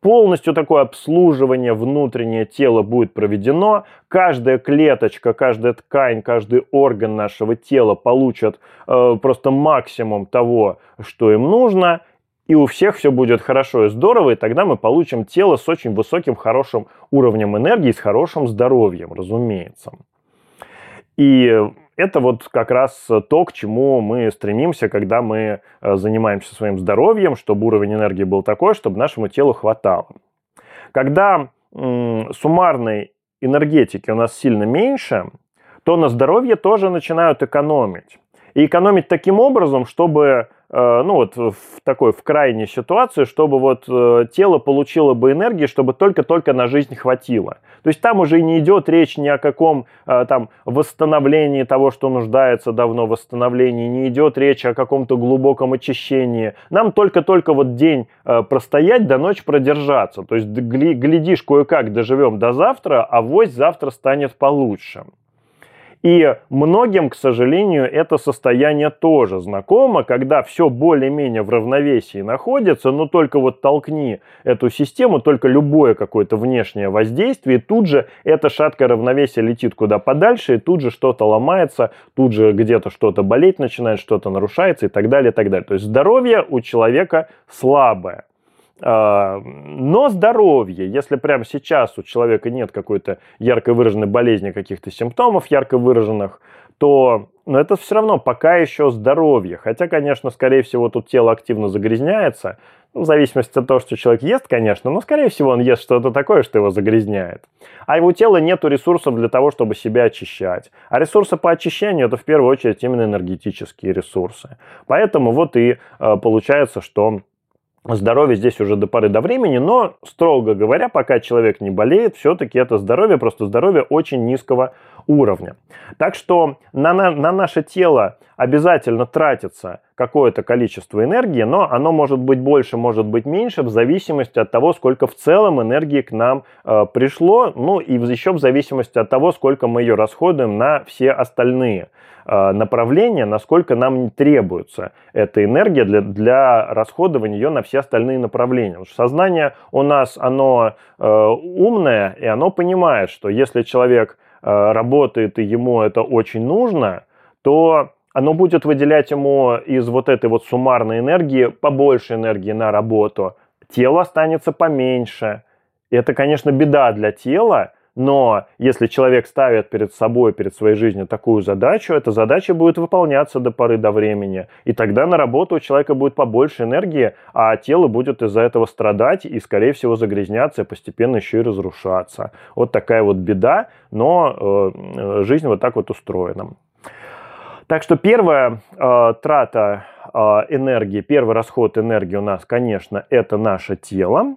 полностью такое обслуживание внутреннее тела будет проведено, каждая клеточка, каждая ткань, каждый орган нашего тела получат э, просто максимум того, что им нужно, и у всех все будет хорошо и здорово, и тогда мы получим тело с очень высоким, хорошим уровнем энергии, с хорошим здоровьем, разумеется. И это вот как раз то, к чему мы стремимся, когда мы э, занимаемся своим здоровьем, чтобы уровень энергии был такой, чтобы нашему телу хватало. Когда суммарной энергетики у нас сильно меньше, то на здоровье тоже начинают экономить. И экономить таким образом, чтобы ну вот в такой, в крайней ситуации, чтобы вот э, тело получило бы энергии, чтобы только-только на жизнь хватило. То есть там уже не идет речь ни о каком э, там восстановлении того, что нуждается давно восстановлении, не идет речь о каком-то глубоком очищении. Нам только-только вот день простоять, до ночи продержаться. То есть глядишь, кое-как доживем до завтра, а вось завтра станет получше. И многим, к сожалению, это состояние тоже знакомо, когда все более-менее в равновесии находится, но только вот толкни эту систему, только любое какое-то внешнее воздействие, и тут же это шаткое равновесие летит куда подальше, и тут же что-то ломается, тут же где-то что-то болеть начинает, что-то нарушается и так далее, и так далее. То есть здоровье у человека слабое. А, но здоровье, если прямо сейчас у человека нет какой-то ярко выраженной болезни, каких-то симптомов ярко выраженных, то но это все равно пока еще здоровье. Хотя, конечно, скорее всего, тут тело активно загрязняется. Ну, в зависимости от того, что человек ест, конечно, но, скорее всего, он ест что-то такое, что его загрязняет. А его тело нет ресурсов для того, чтобы себя очищать. А ресурсы по очищению – это в первую очередь именно энергетические ресурсы. Поэтому вот и э, получается, что здоровье здесь уже до поры до времени, но, строго говоря, пока человек не болеет, все-таки это здоровье, просто здоровье очень низкого уровня. Так что на, на, на наше тело обязательно тратится какое-то количество энергии, но оно может быть больше, может быть меньше, в зависимости от того, сколько в целом энергии к нам э, пришло, ну и еще в зависимости от того, сколько мы ее расходуем на все остальные направление, насколько нам требуется эта энергия для, для расходования ее на все остальные направления. Потому что сознание у нас, оно э, умное, и оно понимает, что если человек э, работает и ему это очень нужно, то оно будет выделять ему из вот этой вот суммарной энергии побольше энергии на работу. Тело останется поменьше. И это, конечно, беда для тела, но если человек ставит перед собой, перед своей жизнью такую задачу, эта задача будет выполняться до поры до времени. И тогда на работу у человека будет побольше энергии, а тело будет из-за этого страдать и, скорее всего, загрязняться и постепенно еще и разрушаться. Вот такая вот беда, но э, жизнь вот так вот устроена. Так что первая э, трата э, энергии, первый расход энергии у нас, конечно, это наше тело.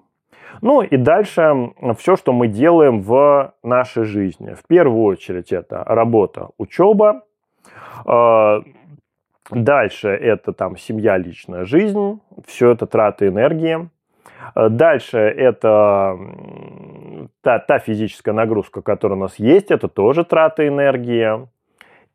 Ну и дальше все, что мы делаем в нашей жизни. В первую очередь это работа, учеба. А, дальше это там семья, личная жизнь. Все это траты энергии. А, дальше это та, та физическая нагрузка, которая у нас есть, это тоже траты энергии.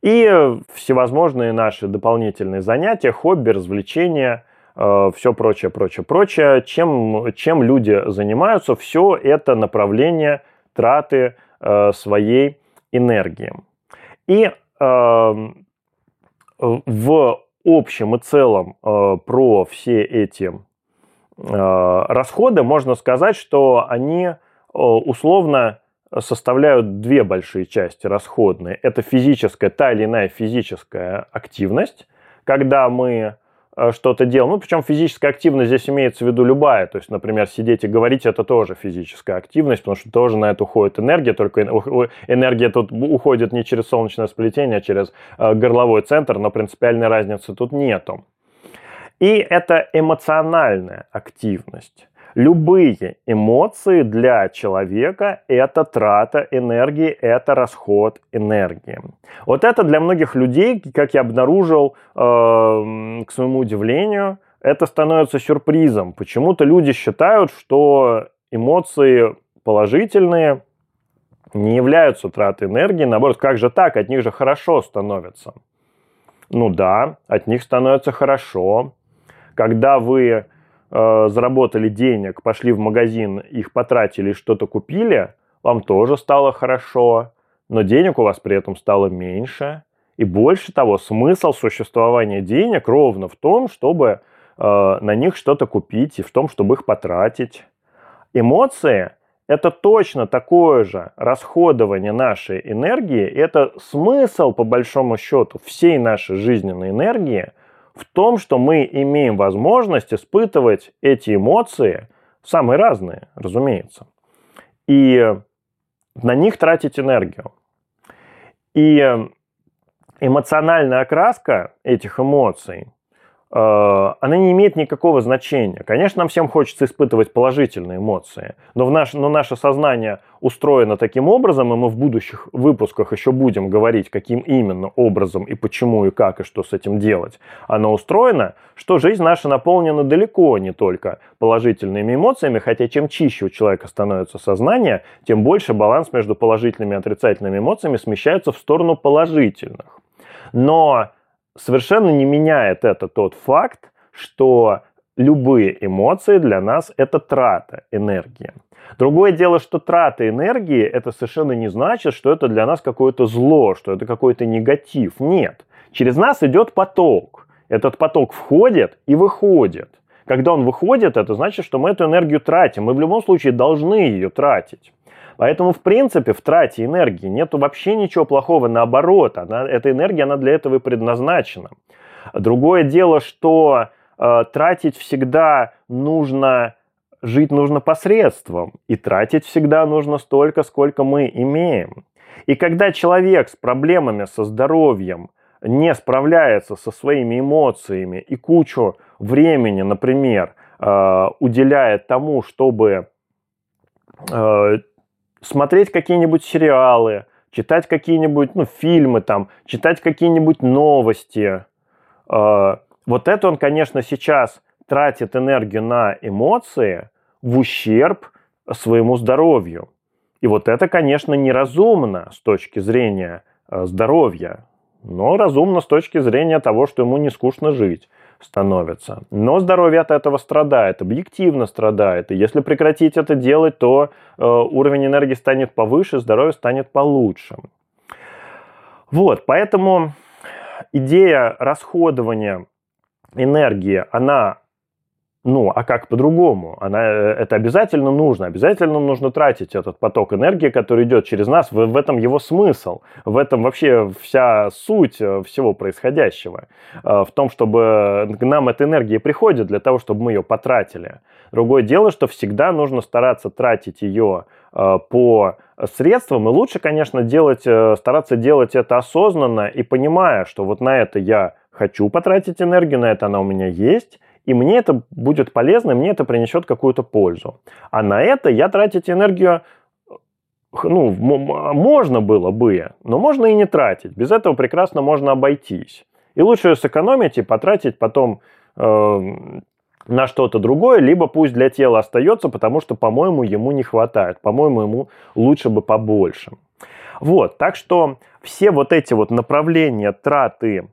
И всевозможные наши дополнительные занятия, хобби, развлечения – все прочее, прочее, прочее. Чем, чем люди занимаются, все это направление траты э, своей энергии. И э, в общем и целом про все эти расходы можно сказать, что они условно составляют две большие части расходные. Это физическая, та или иная физическая активность, когда мы э, что-то делаем. Ну, причем физическая активность здесь имеется в виду любая. То есть, например, сидеть и говорить – это тоже физическая активность, потому что тоже на это уходит энергия, только энергия тут уходит не через солнечное сплетение, а через э, горловой центр, но принципиальной разницы тут нету. И это эмоциональная активность. Любые эмоции для человека – это трата энергии, это расход энергии. Вот это для многих людей, как я обнаружил, э, к своему удивлению, это становится сюрпризом. Почему-то люди считают, что эмоции положительные не являются тратой энергии. Наоборот, как же так? От них же хорошо становится. Ну да, от них становится хорошо. Когда вы э, заработали денег, пошли в магазин, их потратили, что-то купили, вам тоже стало хорошо, но денег у вас при этом стало меньше. И больше того, смысл существования денег ровно в том, чтобы э, на них что-то купить и в том, чтобы их потратить. Эмоции – это точно такое же расходование нашей энергии, это смысл, по большому счету, всей нашей жизненной энергии – в том, что мы имеем возможность испытывать эти эмоции, самые разные, разумеется, и на них тратить энергию. И эмоциональная окраска этих эмоций она не имеет никакого значения. Конечно, нам всем хочется испытывать положительные эмоции, но, в наш, но наше сознание устроено таким образом, и мы в будущих выпусках еще будем говорить, каким именно образом и почему, и как, и что с этим делать. Оно устроено, что жизнь наша наполнена далеко не только положительными эмоциями, хотя чем чище у человека становится сознание, тем больше баланс между положительными и отрицательными эмоциями смещается в сторону положительных. Но совершенно не меняет это тот факт, что любые эмоции для нас это трата энергии. Другое дело, что трата энергии это совершенно не значит, что это для нас какое-то зло, что это какой-то негатив. Нет. Через нас идет поток. Этот поток входит и выходит. Когда он выходит, это значит, что мы эту энергию тратим. Мы в любом случае должны ее тратить. Поэтому, в принципе, в трате энергии нет вообще ничего плохого, наоборот, она, эта энергия, она для этого и предназначена. Другое дело, что э, тратить всегда нужно, жить нужно посредством, и тратить всегда нужно столько, сколько мы имеем. И когда человек с проблемами со здоровьем не справляется со своими эмоциями и кучу времени, например, э, уделяет тому, чтобы э, смотреть какие-нибудь сериалы, читать какие-нибудь ну, фильмы, там, читать какие-нибудь новости. А, вот это он, конечно, сейчас тратит энергию на эмоции в ущерб своему здоровью. И вот это, конечно, неразумно с точки зрения а, здоровья, но разумно с точки зрения того, что ему не скучно жить становится. Но здоровье от этого страдает, объективно страдает. И если прекратить это делать, то э, уровень энергии станет повыше, здоровье станет получше. Вот, поэтому идея расходования энергии, она ну, а как по-другому? Она, э, это обязательно нужно. Обязательно нужно тратить этот поток энергии, который идет через нас. В, в этом его смысл. В этом вообще вся суть э, всего происходящего. Э, в том, чтобы к нам эта энергия приходит для того, чтобы мы ее потратили. Другое дело, что всегда нужно стараться тратить ее по средствам. И лучше, конечно, делать, стараться делать это осознанно и понимая, что вот на это я хочу потратить энергию, на это она у меня есть и мне это будет полезно, и мне это принесет какую-то пользу. А на это я тратить энергию ну, можно было бы, но можно и не тратить. Без этого прекрасно можно обойтись. И лучше сэкономить и потратить потом э, на что-то другое, либо пусть для тела остается, потому что, по-моему, ему не хватает. По-моему, ему лучше бы побольше. Вот, так что все вот эти вот направления траты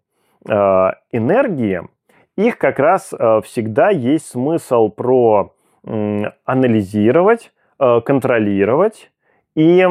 э, энергии, их как раз э, всегда есть смысл про анализировать, э, контролировать и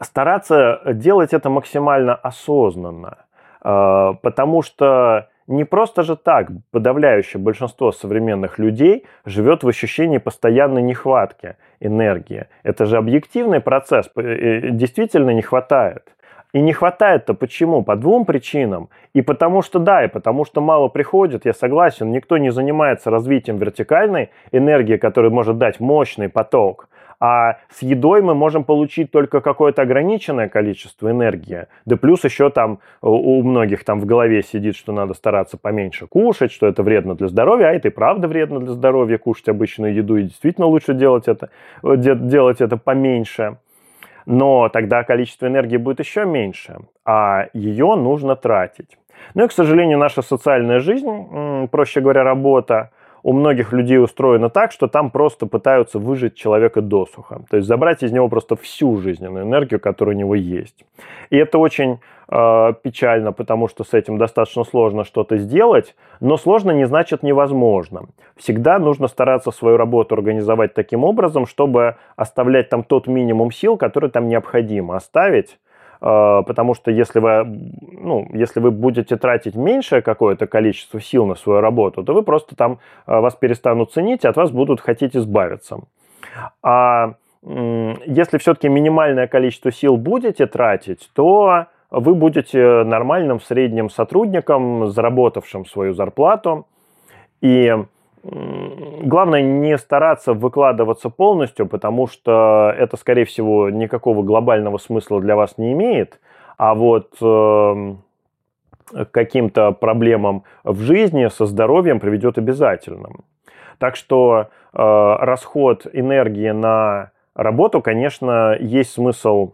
стараться делать это максимально осознанно. Э, потому что не просто же так подавляющее большинство современных людей живет в ощущении постоянной нехватки энергии. Это же объективный процесс, действительно не хватает. И не хватает-то почему? По двум причинам. И потому что да, и потому что мало приходит, я согласен, никто не занимается развитием вертикальной энергии, которая может дать мощный поток. А с едой мы можем получить только какое-то ограниченное количество энергии. Да плюс еще там у многих там в голове сидит, что надо стараться поменьше кушать, что это вредно для здоровья, а это и правда вредно для здоровья, кушать обычную еду, и действительно лучше делать это, делать это поменьше. Но тогда количество энергии будет еще меньше, а ее нужно тратить. Ну и, к сожалению, наша социальная жизнь, проще говоря, работа, у многих людей устроено так, что там просто пытаются выжить человека досуха. То есть забрать из него просто всю жизненную энергию, которая у него есть. И это очень э, печально, потому что с этим достаточно сложно что-то сделать, но сложно не значит невозможно. Всегда нужно стараться свою работу организовать таким образом, чтобы оставлять там тот минимум сил, который там необходимо оставить, потому что если вы, ну, если вы будете тратить меньшее какое-то количество сил на свою работу, то вы просто там а, вас перестанут ценить, и от вас будут хотеть избавиться. А если все-таки минимальное количество сил будете тратить, то вы будете нормальным средним сотрудником, заработавшим свою зарплату, и Главное не стараться выкладываться полностью, потому что это, скорее всего, никакого глобального смысла для вас не имеет. А вот э, каким-то проблемам в жизни со здоровьем приведет обязательно. Так что э, расход энергии на работу, конечно, есть смысл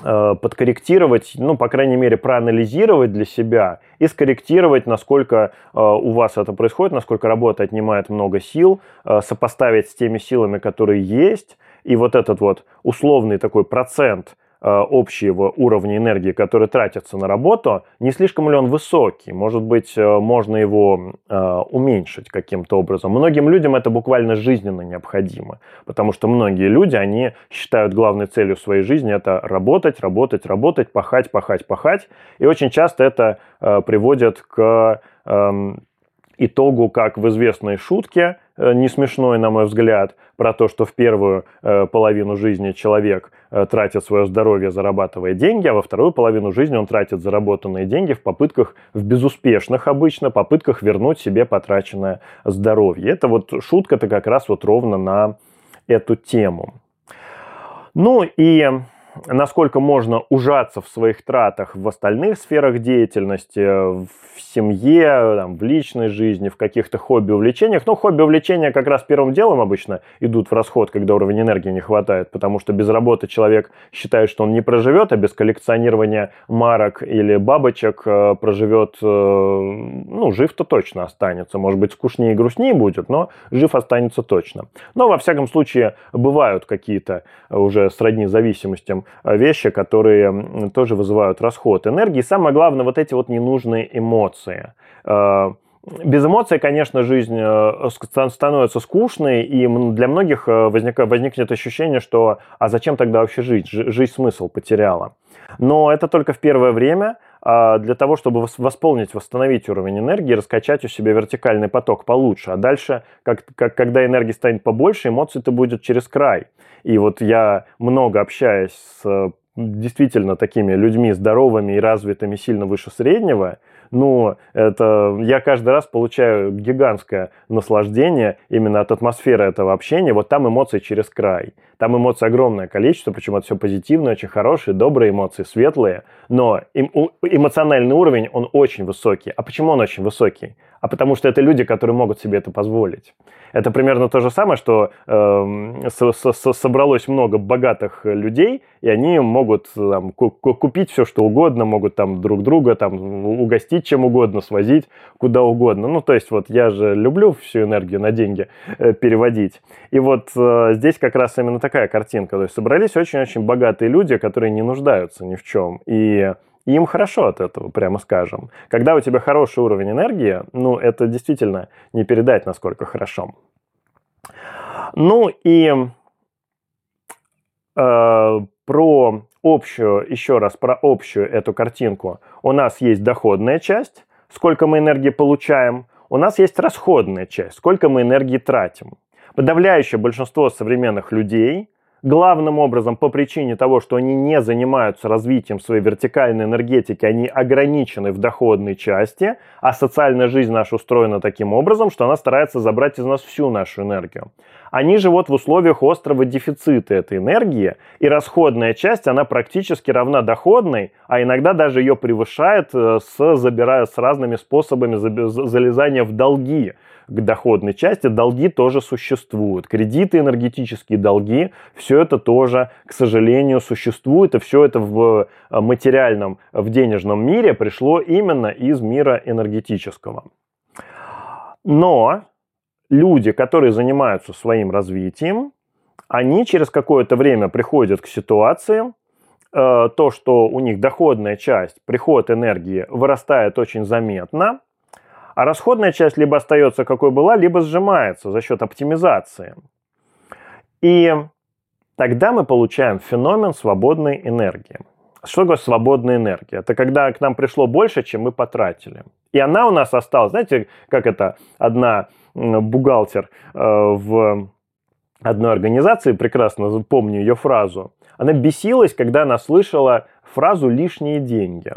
подкорректировать, ну, по крайней мере, проанализировать для себя и скорректировать, насколько э, у вас это происходит, насколько работа отнимает много сил, э, сопоставить с теми силами, которые есть, и вот этот вот условный такой процент Э, общего уровня энергии, который тратится на работу, не слишком ли он высокий? Может быть, э, можно его э, уменьшить каким-то образом. Многим людям это буквально жизненно необходимо, потому что многие люди, они считают главной целью своей жизни это работать, работать, работать, пахать, пахать, пахать. И очень часто это приводит к эм, итогу, как в известной шутке, э, не смешной, на мой взгляд, про то, что в первую э, половину жизни человек э, тратит свое здоровье, зарабатывая деньги, а во вторую половину жизни он тратит заработанные деньги в попытках, в безуспешных обычно, попытках вернуть себе потраченное здоровье. Это вот шутка-то как раз вот ровно на эту тему. Ну и насколько можно ужаться в своих тратах в остальных сферах деятельности, в семье, там, в личной жизни, в каких-то хобби-увлечениях. Ну, хобби-увлечения как раз первым делом обычно идут в расход, когда уровень энергии не хватает, потому что без работы человек считает, что он не проживет, а без коллекционирования марок или бабочек э, проживет, э, ну, жив-то точно останется. Может быть, скучнее и грустнее будет, но жив останется точно. Но, во всяком случае, бывают какие-то уже сродни зависимостям Э, вещи, которые тоже вызывают расход энергии. самое главное, вот эти вот ненужные эмоции. Э, без эмоций, конечно, жизнь э, становится скучной, и для многих возник, возникнет ощущение, что «а зачем тогда вообще жить? Жизнь смысл потеряла». Но это только в первое время, для того, чтобы восполнить, восстановить уровень энергии, раскачать у себя вертикальный поток получше. А дальше, как, как, когда энергии станет побольше, эмоций-то будет через край. И вот я много общаюсь с действительно такими людьми здоровыми и развитыми сильно выше среднего, ну, это я каждый раз получаю гигантское наслаждение именно от атмосферы этого общения. Вот там эмоции через край. Там эмоций огромное количество, причем это все позитивные, очень хорошие, добрые эмоции, светлые. Но эмоциональный уровень, он очень высокий. А почему он очень высокий? А потому что это люди, которые могут себе это позволить. Это примерно то же самое, что э, со со собралось много богатых людей, и они могут там, купить все, что угодно, могут там друг друга там, угостить чем угодно, свозить куда угодно. Ну, то есть вот я же люблю всю энергию на деньги э, переводить. И вот э, здесь как раз именно такая картинка. То есть собрались очень-очень богатые люди, которые не нуждаются ни в чем. И и им хорошо от этого, прямо скажем. Когда у тебя хороший уровень энергии, ну, это действительно не передать, насколько хорошо. Ну и э, про общую, еще раз про общую эту картинку. У нас есть доходная часть, сколько мы энергии получаем, у нас есть расходная часть, сколько мы энергии тратим. Подавляющее большинство современных людей главным образом по причине того, что они не занимаются развитием своей вертикальной энергетики, они ограничены в доходной части, а социальная жизнь наша устроена таким образом, что она старается забрать из нас всю нашу энергию. Они живут в условиях острого дефицита этой энергии, и расходная часть, она практически равна доходной, а иногда даже ее превышает, э, с, забирая с разными способами залезания в долги к доходной части, долги тоже существуют. Кредиты, энергетические долги, все это тоже, к сожалению, существует. И все это в э, материальном, в денежном мире пришло именно из мира энергетического. Но люди, которые занимаются своим развитием, они через какое-то время приходят к ситуации, э, то, что у них доходная часть, приход энергии вырастает очень заметно – а расходная часть либо остается какой была, либо сжимается за счет оптимизации. И тогда мы получаем феномен свободной энергии. Что такое свободная энергия? Это когда к нам пришло больше, чем мы потратили. И она у нас осталась. Знаете, как это одна бухгалтер э, в одной организации, прекрасно помню ее фразу, она бесилась, когда она слышала фразу «лишние деньги».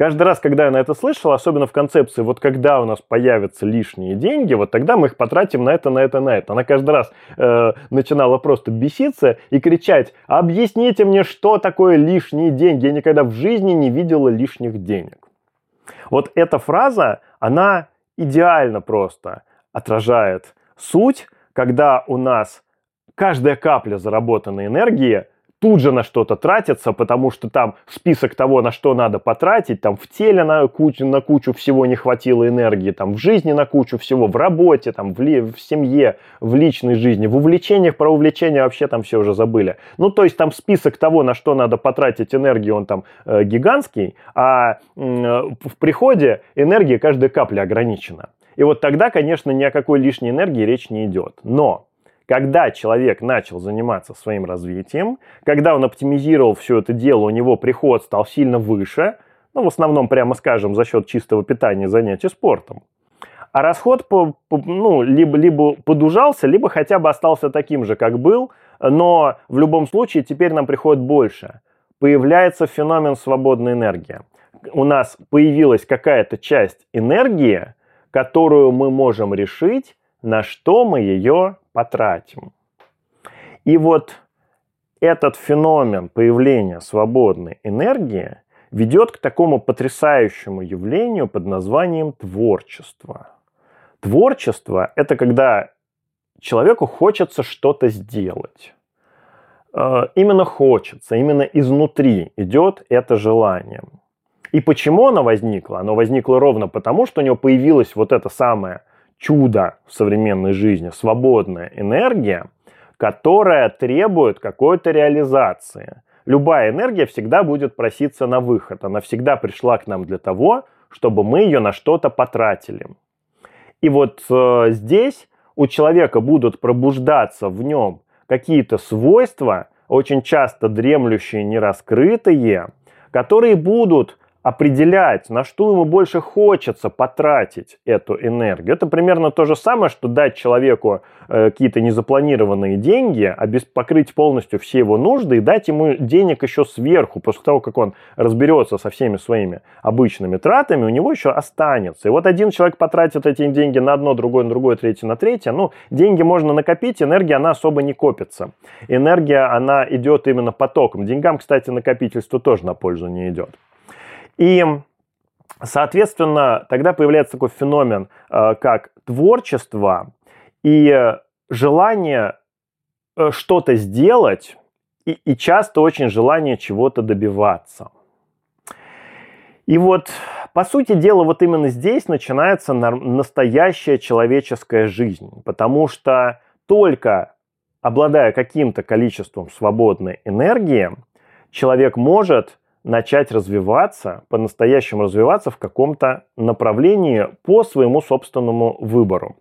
Каждый раз, когда я на это слышал, особенно в концепции, вот когда у нас появятся лишние деньги, вот тогда мы их потратим на это, на это, на это. Она каждый раз э, начинала просто беситься и кричать, объясните мне, что такое лишние деньги. Я никогда в жизни не видела лишних денег. Вот эта фраза, она идеально просто отражает суть, когда у нас каждая капля заработанной энергии – тут же на что-то тратятся, потому что там список того, на что надо потратить, там в теле на кучу, на кучу всего не хватило энергии, там в жизни на кучу всего, в работе, там в, ли, в семье, в личной жизни, в увлечениях, про увлечения вообще там все уже забыли. Ну, то есть там список того, на что надо потратить энергию, он там э, гигантский, а э, в приходе энергия каждая капля ограничена. И вот тогда, конечно, ни о какой лишней энергии речь не идет. Но когда человек начал заниматься своим развитием, когда он оптимизировал все это дело, у него приход стал сильно выше, ну, в основном, прямо скажем, за счет чистого питания занятий спортом, а расход по, по, ну, либо, либо подужался, либо хотя бы остался таким же, как был, но в любом случае теперь нам приходит больше. Появляется феномен свободной энергии. У нас появилась какая-то часть энергии, которую мы можем решить, на что мы ее потратим. И вот этот феномен появления свободной энергии ведет к такому потрясающему явлению под названием творчество. Творчество – это когда человеку хочется что-то сделать. Э, именно хочется, именно изнутри идет это желание. И почему оно возникло? Оно возникло ровно потому, что у него появилось вот это самое чудо в современной жизни, свободная энергия, которая требует какой-то реализации. Любая энергия всегда будет проситься на выход. Она всегда пришла к нам для того, чтобы мы ее на что-то потратили. И вот э, здесь у человека будут пробуждаться в нем какие-то свойства, очень часто дремлющие, нераскрытые, которые будут определять, на что ему больше хочется потратить эту энергию. Это примерно то же самое, что дать человеку э, какие-то незапланированные деньги, обес... покрыть полностью все его нужды и дать ему денег еще сверху, после того, как он разберется со всеми своими обычными тратами, у него еще останется. И вот один человек потратит эти деньги на одно, другое, на другое, третье, на третье. Ну, деньги можно накопить, энергия, она особо не копится. Энергия, она идет именно потоком. Деньгам, кстати, накопительство тоже на пользу не идет. И, соответственно, тогда появляется такой феномен, э, как творчество и желание э, что-то сделать, и, и часто очень желание чего-то добиваться. И вот, по сути дела, вот именно здесь начинается настоящая человеческая жизнь, потому что только обладая каким-то количеством свободной энергии, человек может начать развиваться, по-настоящему развиваться в каком-то направлении по своему собственному выбору.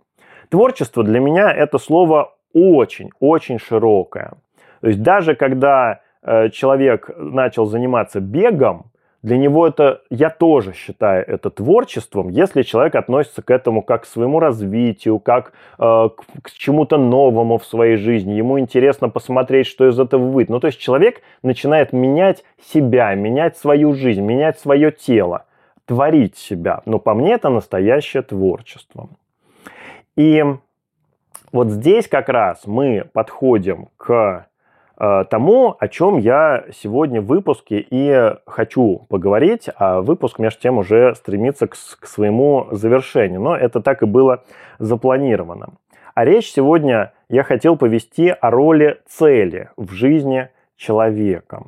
Творчество для меня это слово очень-очень широкое. То есть даже когда э, человек начал заниматься бегом, для него это, я тоже считаю это творчеством, если человек относится к этому как к своему развитию, как э, к, к чему-то новому в своей жизни. Ему интересно посмотреть, что из этого выйдет. Ну, то есть человек начинает менять себя, менять свою жизнь, менять свое тело, творить себя. Но по мне это настоящее творчество. И вот здесь как раз мы подходим к тому, о чем я сегодня в выпуске и хочу поговорить, а выпуск, между тем, уже стремится к, к своему завершению. Но это так и было запланировано. А речь сегодня я хотел повести о роли цели в жизни человека.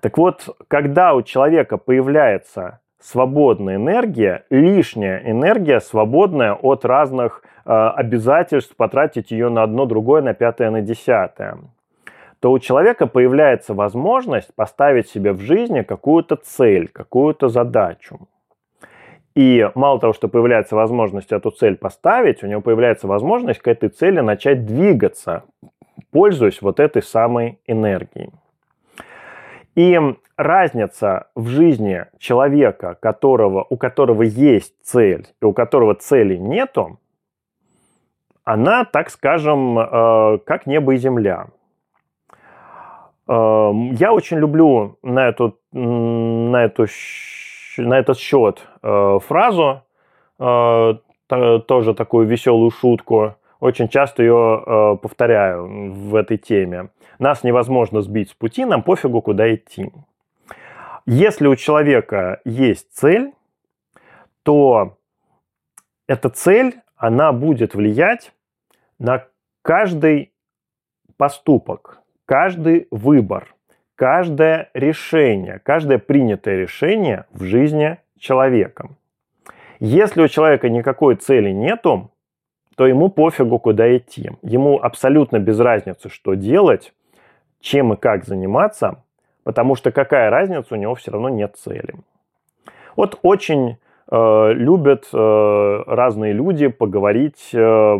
Так вот, когда у человека появляется свободная энергия, лишняя энергия, свободная от разных э, обязательств потратить ее на одно, другое, на пятое, на десятое то у человека появляется возможность поставить себе в жизни какую-то цель, какую-то задачу. И мало того, что появляется возможность эту цель поставить, у него появляется возможность к этой цели начать двигаться, пользуясь вот этой самой энергией. И разница в жизни человека, которого, у которого есть цель и у которого цели нету, она, так скажем, э, как небо и земля. Эм, я очень люблю на, эту, на, эту, на этот счет э, фразу, э, тоже такую веселую шутку. Очень часто ее э, повторяю в этой теме. Нас невозможно сбить с пути, нам пофигу, куда идти. Если у человека есть цель, то эта цель, она будет влиять на каждый поступок, каждый выбор, каждое решение, каждое принятое решение в жизни человека. Если у человека никакой цели нету, то ему пофигу, куда идти. Ему абсолютно без разницы, что делать, чем и как заниматься, потому что какая разница, у него все равно нет цели. Вот очень э, любят э, разные люди поговорить, э,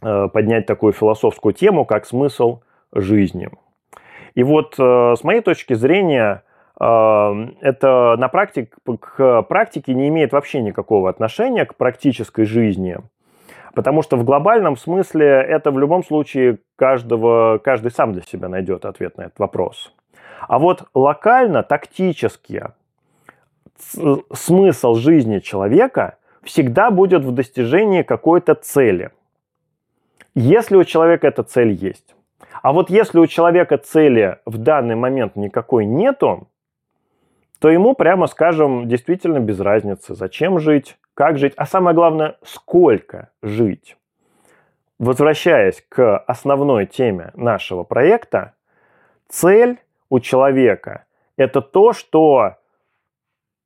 э, поднять такую философскую тему, как смысл жизни. И вот э, с моей точки зрения э, это на практик, к практике не имеет вообще никакого отношения к практической жизни. Потому что в глобальном смысле это в любом случае каждого, каждый сам для себя найдет ответ на этот вопрос. А вот локально, тактически, смысл жизни человека всегда будет в достижении какой-то цели. Если у человека эта цель есть. А вот если у человека цели в данный момент никакой нету, то ему, прямо скажем, действительно без разницы, зачем жить, как жить, а самое главное, сколько жить. Возвращаясь к основной теме нашего проекта, цель у человека – это то, что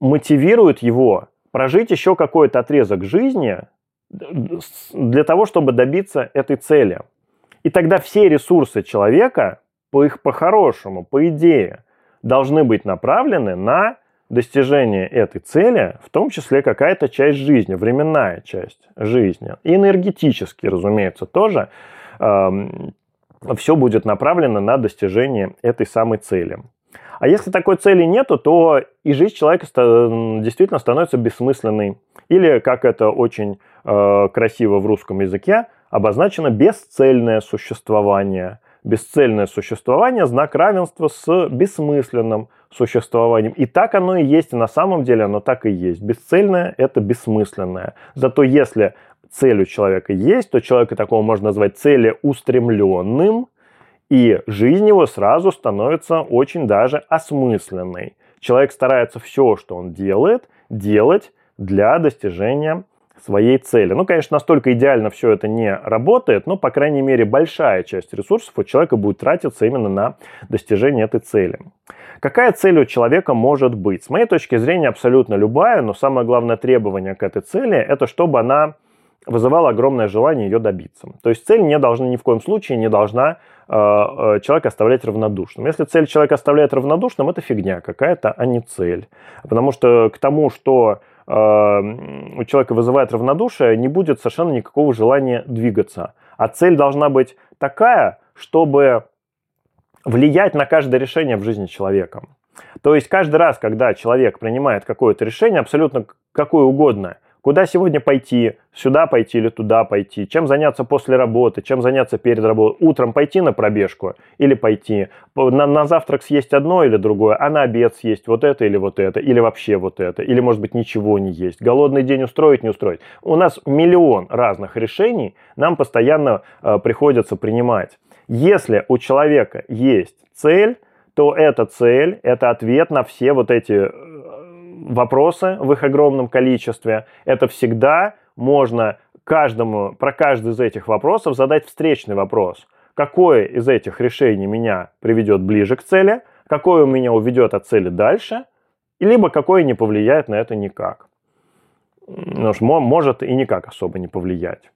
мотивирует его прожить еще какой-то отрезок жизни для того, чтобы добиться этой цели – и тогда все ресурсы человека, по их по-хорошему, по идее, должны быть направлены на достижение этой цели, в том числе какая-то часть жизни, временная часть жизни. И энергетически, разумеется, тоже э, все будет направлено на достижение этой самой цели. А если такой цели нету, то и жизнь человека действительно становится бессмысленной. Или, как это очень э, красиво в русском языке, обозначено бесцельное существование. Бесцельное существование – знак равенства с бессмысленным существованием. И так оно и есть, и на самом деле оно так и есть. Бесцельное – это бессмысленное. Зато если цель у человека есть, то человека такого можно назвать целеустремленным, и жизнь его сразу становится очень даже осмысленной. Человек старается все, что он делает, делать для достижения своей цели. Ну, конечно, настолько идеально все это не работает, но, по крайней мере, большая часть ресурсов у человека будет тратиться именно на достижение этой цели. Какая цель у человека может быть? С моей точки зрения, абсолютно любая, но самое главное требование к этой цели – это чтобы она вызывала огромное желание ее добиться. То есть цель не должна ни в коем случае не должна э, э человека оставлять равнодушным. Если цель человека оставляет равнодушным, это фигня какая-то, а не цель. Потому что к тому, что у человека вызывает равнодушие, не будет совершенно никакого желания двигаться. А цель должна быть такая, чтобы влиять на каждое решение в жизни человека. То есть каждый раз, когда человек принимает какое-то решение, абсолютно какое угодно, Куда сегодня пойти? Сюда пойти или туда пойти? Чем заняться после работы? Чем заняться перед работой? Утром пойти на пробежку или пойти? На, на завтрак съесть одно или другое, а на обед съесть вот это или вот это? Или вообще вот это? Или, может быть, ничего не есть? Голодный день устроить, не устроить? У нас миллион разных решений нам постоянно э, приходится принимать. Если у человека есть цель, то эта цель – это ответ на все вот эти вопросы в их огромном количестве, это всегда можно каждому, про каждый из этих вопросов задать встречный вопрос. Какое из этих решений меня приведет ближе к цели, какое у меня уведет от цели дальше, либо какое не повлияет на это никак. Потому что может и никак особо не повлиять.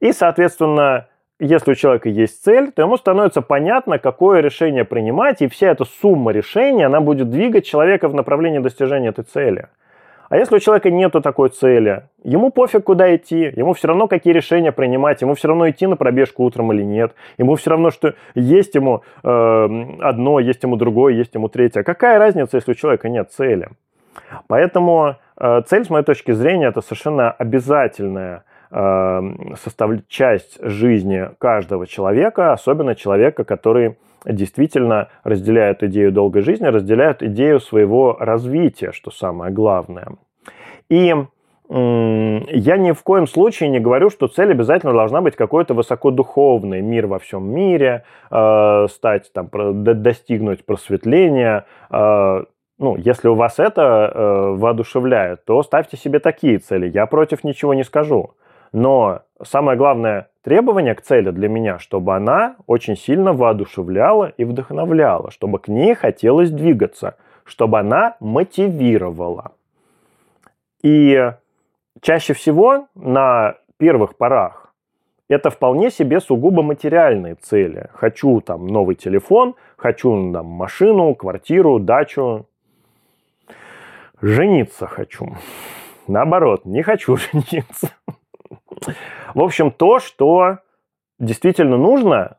И, соответственно, если у человека есть цель, то ему становится понятно, какое решение принимать, и вся эта сумма решений, она будет двигать человека в направлении достижения этой цели. А если у человека нету такой цели, ему пофиг, куда идти, ему все равно, какие решения принимать, ему все равно идти на пробежку утром или нет, ему все равно, что есть ему э, одно, есть ему другое, есть ему третье. Какая разница, если у человека нет цели? Поэтому э, цель, с моей точки зрения, это совершенно обязательная составляет часть жизни каждого человека, особенно человека, который действительно разделяет идею долгой жизни, разделяет идею своего развития, что самое главное. И я ни в коем случае не говорю, что цель обязательно должна быть какой-то высокодуховный мир во всем мире, э, стать там, достигнуть просветления. Э, ну, если у вас это э, воодушевляет, то ставьте себе такие цели. Я против ничего не скажу. Но самое главное требование к цели для меня, чтобы она очень сильно воодушевляла и вдохновляла, чтобы к ней хотелось двигаться, чтобы она мотивировала. И чаще всего на первых порах это вполне себе сугубо материальные цели. Хочу там новый телефон, хочу там машину, квартиру, дачу. Жениться хочу. Наоборот, не хочу *laughs* жениться. В общем, то, что действительно нужно,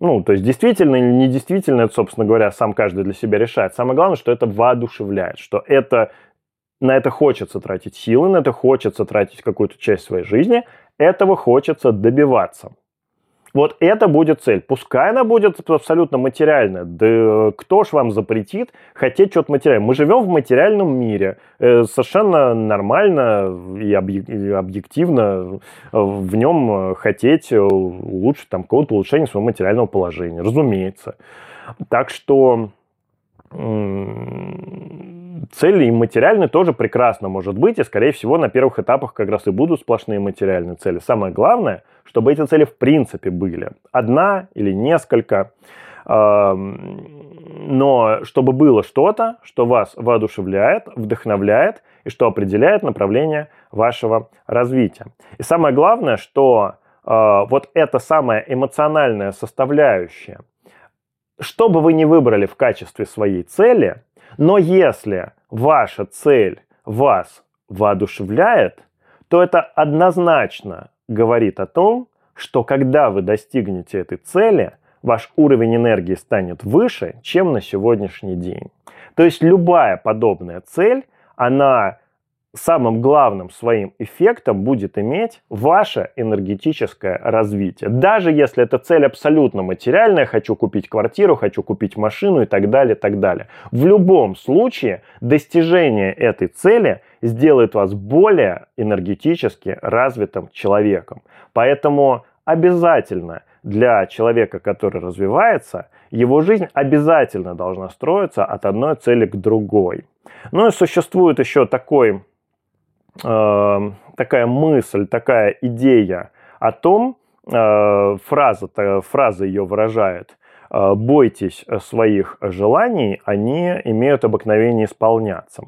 ну, то есть действительно или не действительно, это, собственно говоря, сам каждый для себя решает. Самое главное, что это воодушевляет, что это на это хочется тратить силы, на это хочется тратить какую-то часть своей жизни, этого хочется добиваться. Вот это будет цель. Пускай она будет абсолютно материальная. Да кто ж вам запретит хотеть что-то материальное? Мы живем в материальном мире. Э, совершенно нормально и объективно в нем хотеть улучшить там какого-то улучшения своего материального положения. Разумеется. Так что цели и материальные тоже прекрасно может быть, и, скорее всего, на первых этапах как раз и будут сплошные материальные цели. Самое главное, чтобы эти цели в принципе были. Одна или несколько, но чтобы было что-то, что вас воодушевляет, вдохновляет и что определяет направление вашего развития. И самое главное, что а, вот эта самая эмоциональная составляющая, что бы вы ни выбрали в качестве своей цели – но если ваша цель вас воодушевляет, то это однозначно говорит о том, что когда вы достигнете этой цели, ваш уровень энергии станет выше, чем на сегодняшний день. То есть любая подобная цель, она самым главным своим эффектом будет иметь ваше энергетическое развитие. Даже если эта цель абсолютно материальная, хочу купить квартиру, хочу купить машину и так далее, так далее. В любом случае достижение этой цели сделает вас более энергетически развитым человеком. Поэтому обязательно для человека, который развивается, его жизнь обязательно должна строиться от одной цели к другой. Ну и существует еще такой Эм, такая мысль, такая идея о том, э, фраза, фраза ее выражает, э, бойтесь своих желаний, они имеют обыкновение исполняться.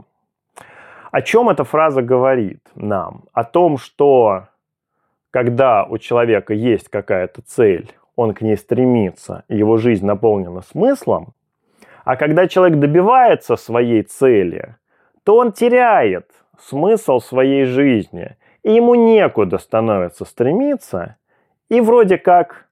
О чем эта фраза говорит нам? О том, что когда у человека есть какая-то цель, он к ней стремится, его жизнь наполнена смыслом, а когда человек добивается своей цели, то он теряет смысл своей жизни, и ему некуда становится стремиться, и вроде как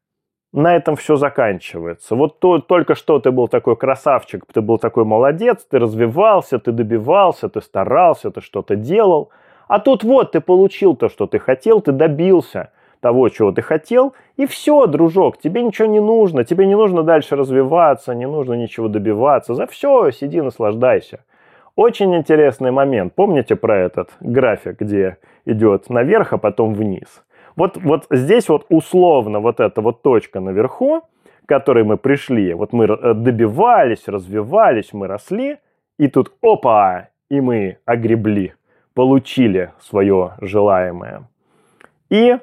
на этом все заканчивается. Вот то, только что ты был такой красавчик, ты был такой молодец, ты развивался, ты добивался, ты старался, ты что-то делал. А тут вот ты получил то, что ты хотел, ты добился того, чего ты хотел, и все, дружок, тебе ничего не нужно, тебе не нужно дальше развиваться, не нужно ничего добиваться, за все сиди, наслаждайся. Очень интересный момент. Помните про этот график, где идет наверх, а потом вниз? Вот, вот здесь вот условно вот эта вот точка наверху, к которой мы пришли, вот мы э, добивались, развивались, мы росли, и тут опа, и мы огребли, получили свое желаемое. И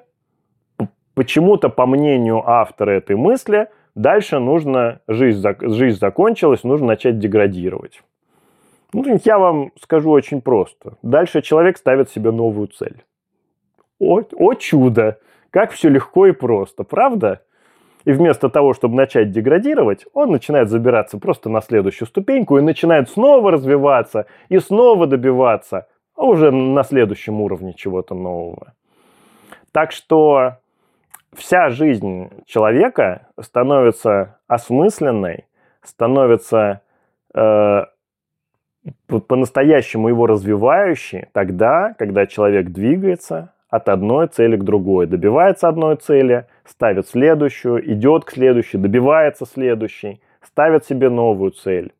почему-то, по мнению автора этой мысли, дальше нужно, жизнь, жизнь закончилась, нужно начать деградировать. Ну, я вам скажу очень просто. Дальше человек ставит себе новую цель. О, о чудо! Как все легко и просто, правда? И вместо того, чтобы начать деградировать, он начинает забираться просто на следующую ступеньку и начинает снова развиваться и снова добиваться, а уже на следующем уровне чего-то нового. Так что вся жизнь человека становится осмысленной, становится э, по-настоящему его развивающей тогда, когда человек двигается, от одной цели к другой. Добивается одной цели, ставит следующую, идет к следующей, добивается следующей, ставит себе новую цель.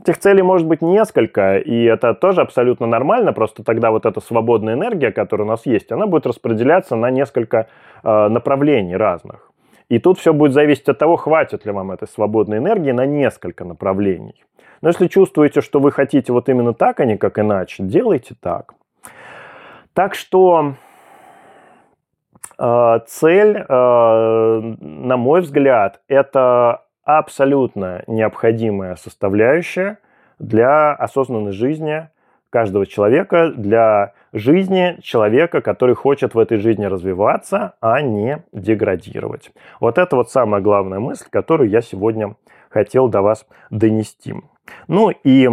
Этих целей может быть несколько, и это тоже абсолютно нормально, просто тогда вот эта свободная энергия, которая у нас есть, она будет распределяться на несколько э, направлений разных. И тут все будет зависеть от того, хватит ли вам этой свободной энергии на несколько направлений. Но если чувствуете, что вы хотите вот именно так, а не как иначе, делайте так. Так что э, цель, э, на мой взгляд, это абсолютно необходимая составляющая для осознанной жизни каждого человека, для жизни человека, который хочет в этой жизни развиваться, а не деградировать. Вот это вот самая главная мысль, которую я сегодня хотел до вас донести. Ну и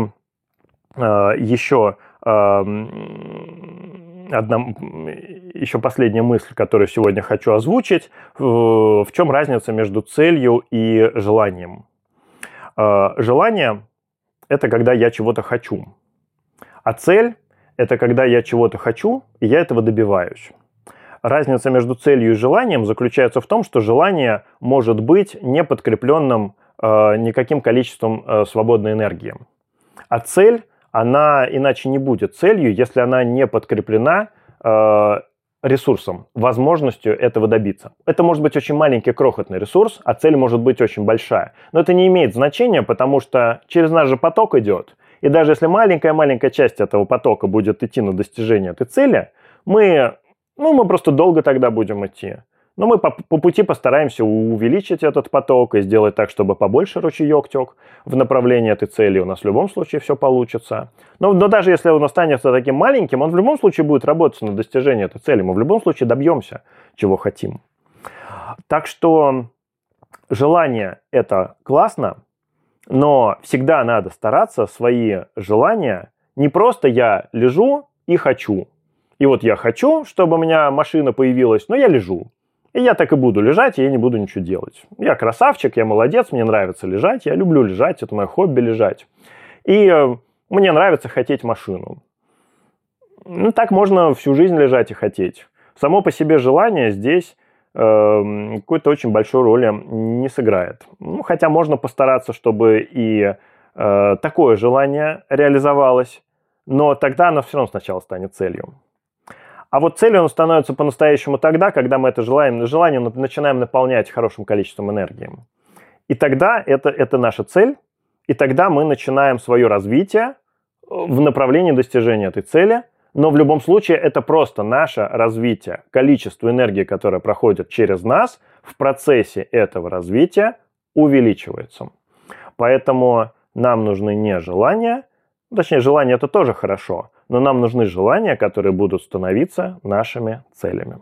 э, еще э, одна, еще последняя мысль, которую сегодня хочу озвучить. В чем разница между целью и желанием? Э, желание – это когда я чего-то хочу. А цель – это когда я чего-то хочу, и я этого добиваюсь. Разница между целью и желанием заключается в том, что желание может быть не подкрепленным никаким количеством э, свободной энергии. А цель она иначе не будет целью, если она не подкреплена э, ресурсом, возможностью этого добиться. Это может быть очень маленький крохотный ресурс, а цель может быть очень большая. Но это не имеет значения, потому что через наш же поток идет. И даже если маленькая-маленькая часть этого потока будет идти на достижение этой цели, мы, ну, мы просто долго тогда будем идти. Но мы по, по пути постараемся увеличить этот поток и сделать так, чтобы побольше ручеек тек в направлении этой цели. У нас в любом случае все получится. Но, но даже если он останется таким маленьким, он в любом случае будет работать на достижение этой цели. Мы в любом случае добьемся, чего хотим. Так что желание – это классно, но всегда надо стараться свои желания не просто я лежу и хочу. И вот я хочу, чтобы у меня машина появилась, но я лежу. И я так и буду лежать, и я не буду ничего делать. Я красавчик, я молодец, мне нравится лежать, я люблю лежать, это мое хобби лежать. И э, мне нравится хотеть машину. Ну, так можно всю жизнь лежать и хотеть. Само по себе желание здесь э, какой-то очень большой роли не сыграет. Ну, хотя можно постараться, чтобы и э, такое желание реализовалось, но тогда оно все равно сначала станет целью. А вот целью он становится по-настоящему тогда, когда мы это желаем, желание начинаем наполнять хорошим количеством энергии. И тогда это, это наша цель, и тогда мы начинаем свое развитие э, в направлении достижения этой цели. Но в любом случае это просто наше развитие. Количество энергии, которое проходит через нас в процессе этого развития увеличивается. Поэтому нам нужны не желания, точнее желания это тоже хорошо, но нам нужны желания, которые будут становиться нашими целями.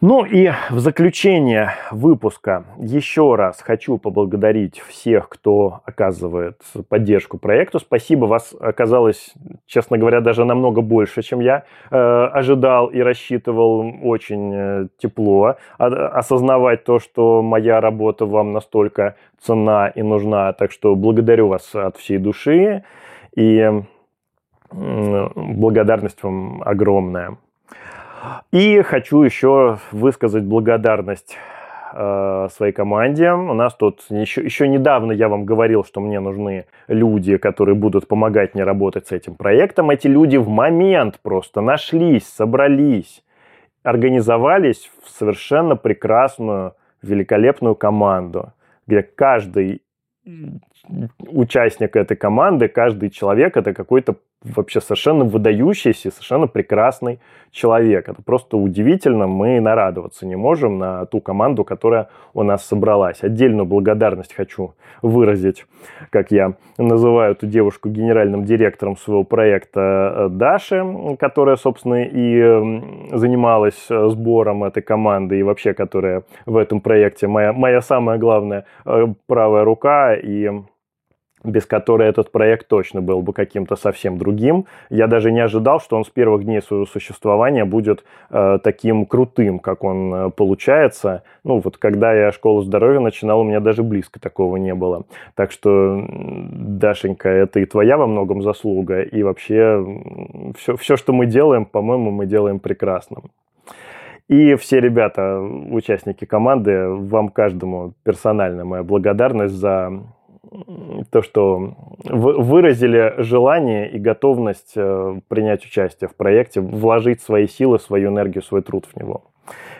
Ну и в заключение выпуска еще раз хочу поблагодарить всех, кто оказывает поддержку проекту. Спасибо, вас оказалось, честно говоря, даже намного больше, чем я э, ожидал и рассчитывал. Очень э, тепло осознавать то, что моя работа вам настолько цена и нужна. Так что благодарю вас от всей души и благодарность вам огромная. И хочу еще высказать благодарность э, своей команде. У нас тут еще, еще недавно я вам говорил, что мне нужны люди, которые будут помогать мне работать с этим проектом. Эти люди в момент просто нашлись, собрались, организовались в совершенно прекрасную, великолепную команду, где каждый участник этой команды, каждый человек это какой-то вообще совершенно выдающийся, совершенно прекрасный человек. Это просто удивительно. Мы нарадоваться не можем на ту команду, которая у нас собралась. Отдельную благодарность хочу выразить, как я называю эту девушку генеральным директором своего проекта э, Даши, которая, собственно, и занималась э, сбором этой команды и вообще, которая в этом проекте моя, моя самая главная э, правая рука и без которой этот проект точно был бы каким-то совсем другим. Я даже не ожидал, что он с первых дней своего существования будет э, таким крутым, как он э, получается. Ну, вот когда я школу здоровья начинал, у меня даже близко такого не было. Так что, Дашенька, это и твоя во многом заслуга, и вообще все, все что мы делаем, по-моему, мы делаем прекрасно. И все ребята, участники команды, вам каждому персонально моя благодарность за то, что выразили желание и готовность э, принять участие в проекте, вложить свои силы, свою энергию, свой труд в него.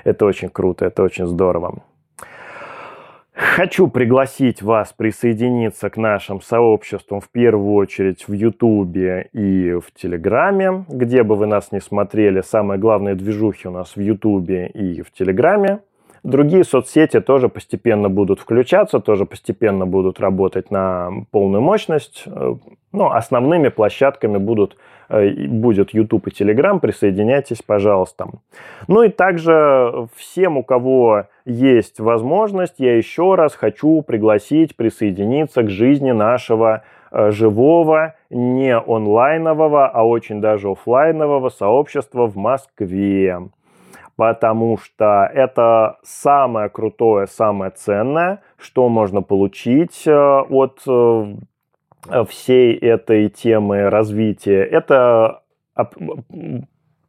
Это очень круто, это очень здорово. Хочу пригласить вас присоединиться к нашим сообществам в первую очередь в Ютубе и в Телеграме. Где бы вы нас не смотрели, самые главные движухи у нас в Ютубе и в Телеграме. Другие соцсети тоже постепенно будут включаться, тоже постепенно будут работать на полную мощность. Но основными площадками будут, э, будет YouTube и Telegram. Присоединяйтесь, пожалуйста. Ну и также всем, у кого есть возможность, я еще раз хочу пригласить присоединиться к жизни нашего э, живого, не онлайнового, а очень даже офлайнового сообщества в Москве потому что это самое крутое, самое ценное, что можно получить э, от э, всей этой темы развития. Это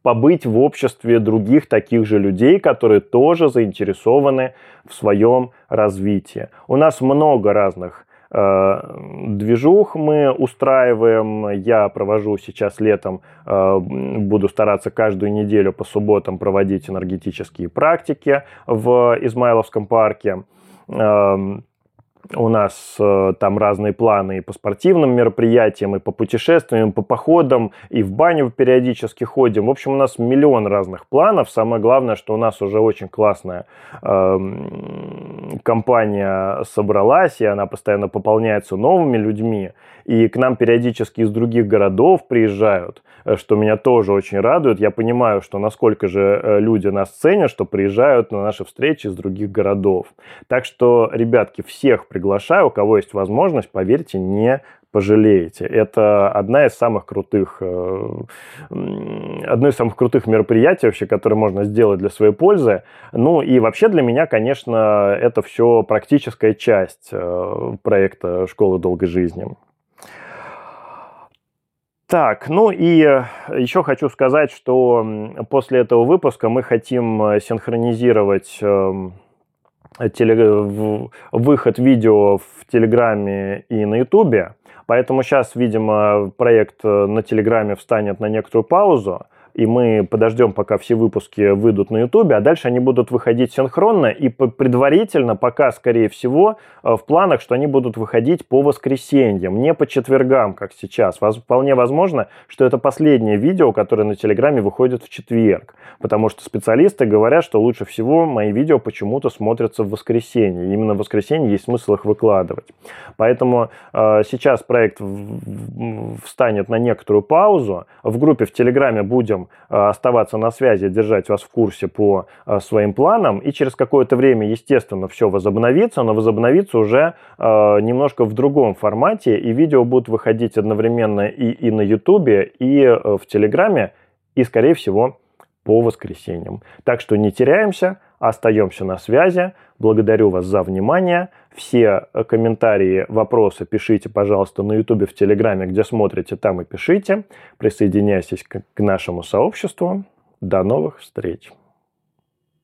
побыть в обществе других таких же людей, которые тоже заинтересованы в своем развитии. У нас много разных движух мы устраиваем. Я провожу сейчас летом, э, буду стараться каждую неделю по субботам проводить энергетические практики в Измайловском парке. У нас э, там разные планы и по спортивным мероприятиям, и по путешествиям, и по походам, и в баню периодически ходим. В общем, у нас миллион разных планов. Самое главное, что у нас уже очень классная э, компания собралась, и она постоянно пополняется новыми людьми. И к нам периодически из других городов приезжают, э, что меня тоже очень радует. Я понимаю, что насколько же э, люди нас ценят, что приезжают на наши встречи из других городов. Так что, ребятки, всех приглашаю у кого есть возможность, поверьте, не пожалеете. Это одна из самых крутых, э, одно из самых крутых мероприятий вообще, которое можно сделать для своей пользы. Ну и вообще для меня, конечно, это все практическая часть э, проекта «Школы долгой жизни». Так, ну и еще хочу сказать, что после этого выпуска мы хотим э, синхронизировать теле, выход видео в Телеграме и на Ютубе. Поэтому сейчас, видимо, проект э, на Телеграме встанет на некоторую паузу и мы подождем, пока все выпуски выйдут на Ютубе, а дальше они будут выходить синхронно и предварительно пока, скорее всего, э, в планах, что они будут выходить по воскресеньям, не по четвергам, как сейчас. Вполне возможно, что это последнее видео, которое на Телеграме выходит в четверг, потому что специалисты говорят, что лучше всего мои видео почему-то смотрятся в воскресенье. Именно в воскресенье есть смысл их выкладывать. Поэтому э, сейчас проект встанет на некоторую паузу. В группе в Телеграме будем продолжим оставаться на связи, держать вас в курсе по своим планам. И через какое-то время, естественно, все возобновится, но возобновится уже немножко в другом формате. И видео будут выходить одновременно и, и на YouTube, и в Телеграме, и, скорее всего, по воскресеньям. Так что не теряемся, остаемся на связи. Благодарю вас за внимание. Все э, комментарии, вопросы пишите, пожалуйста, на YouTube, в Телеграме, где смотрите, там и пишите. Присоединяйтесь к нашему сообществу. До новых встреч!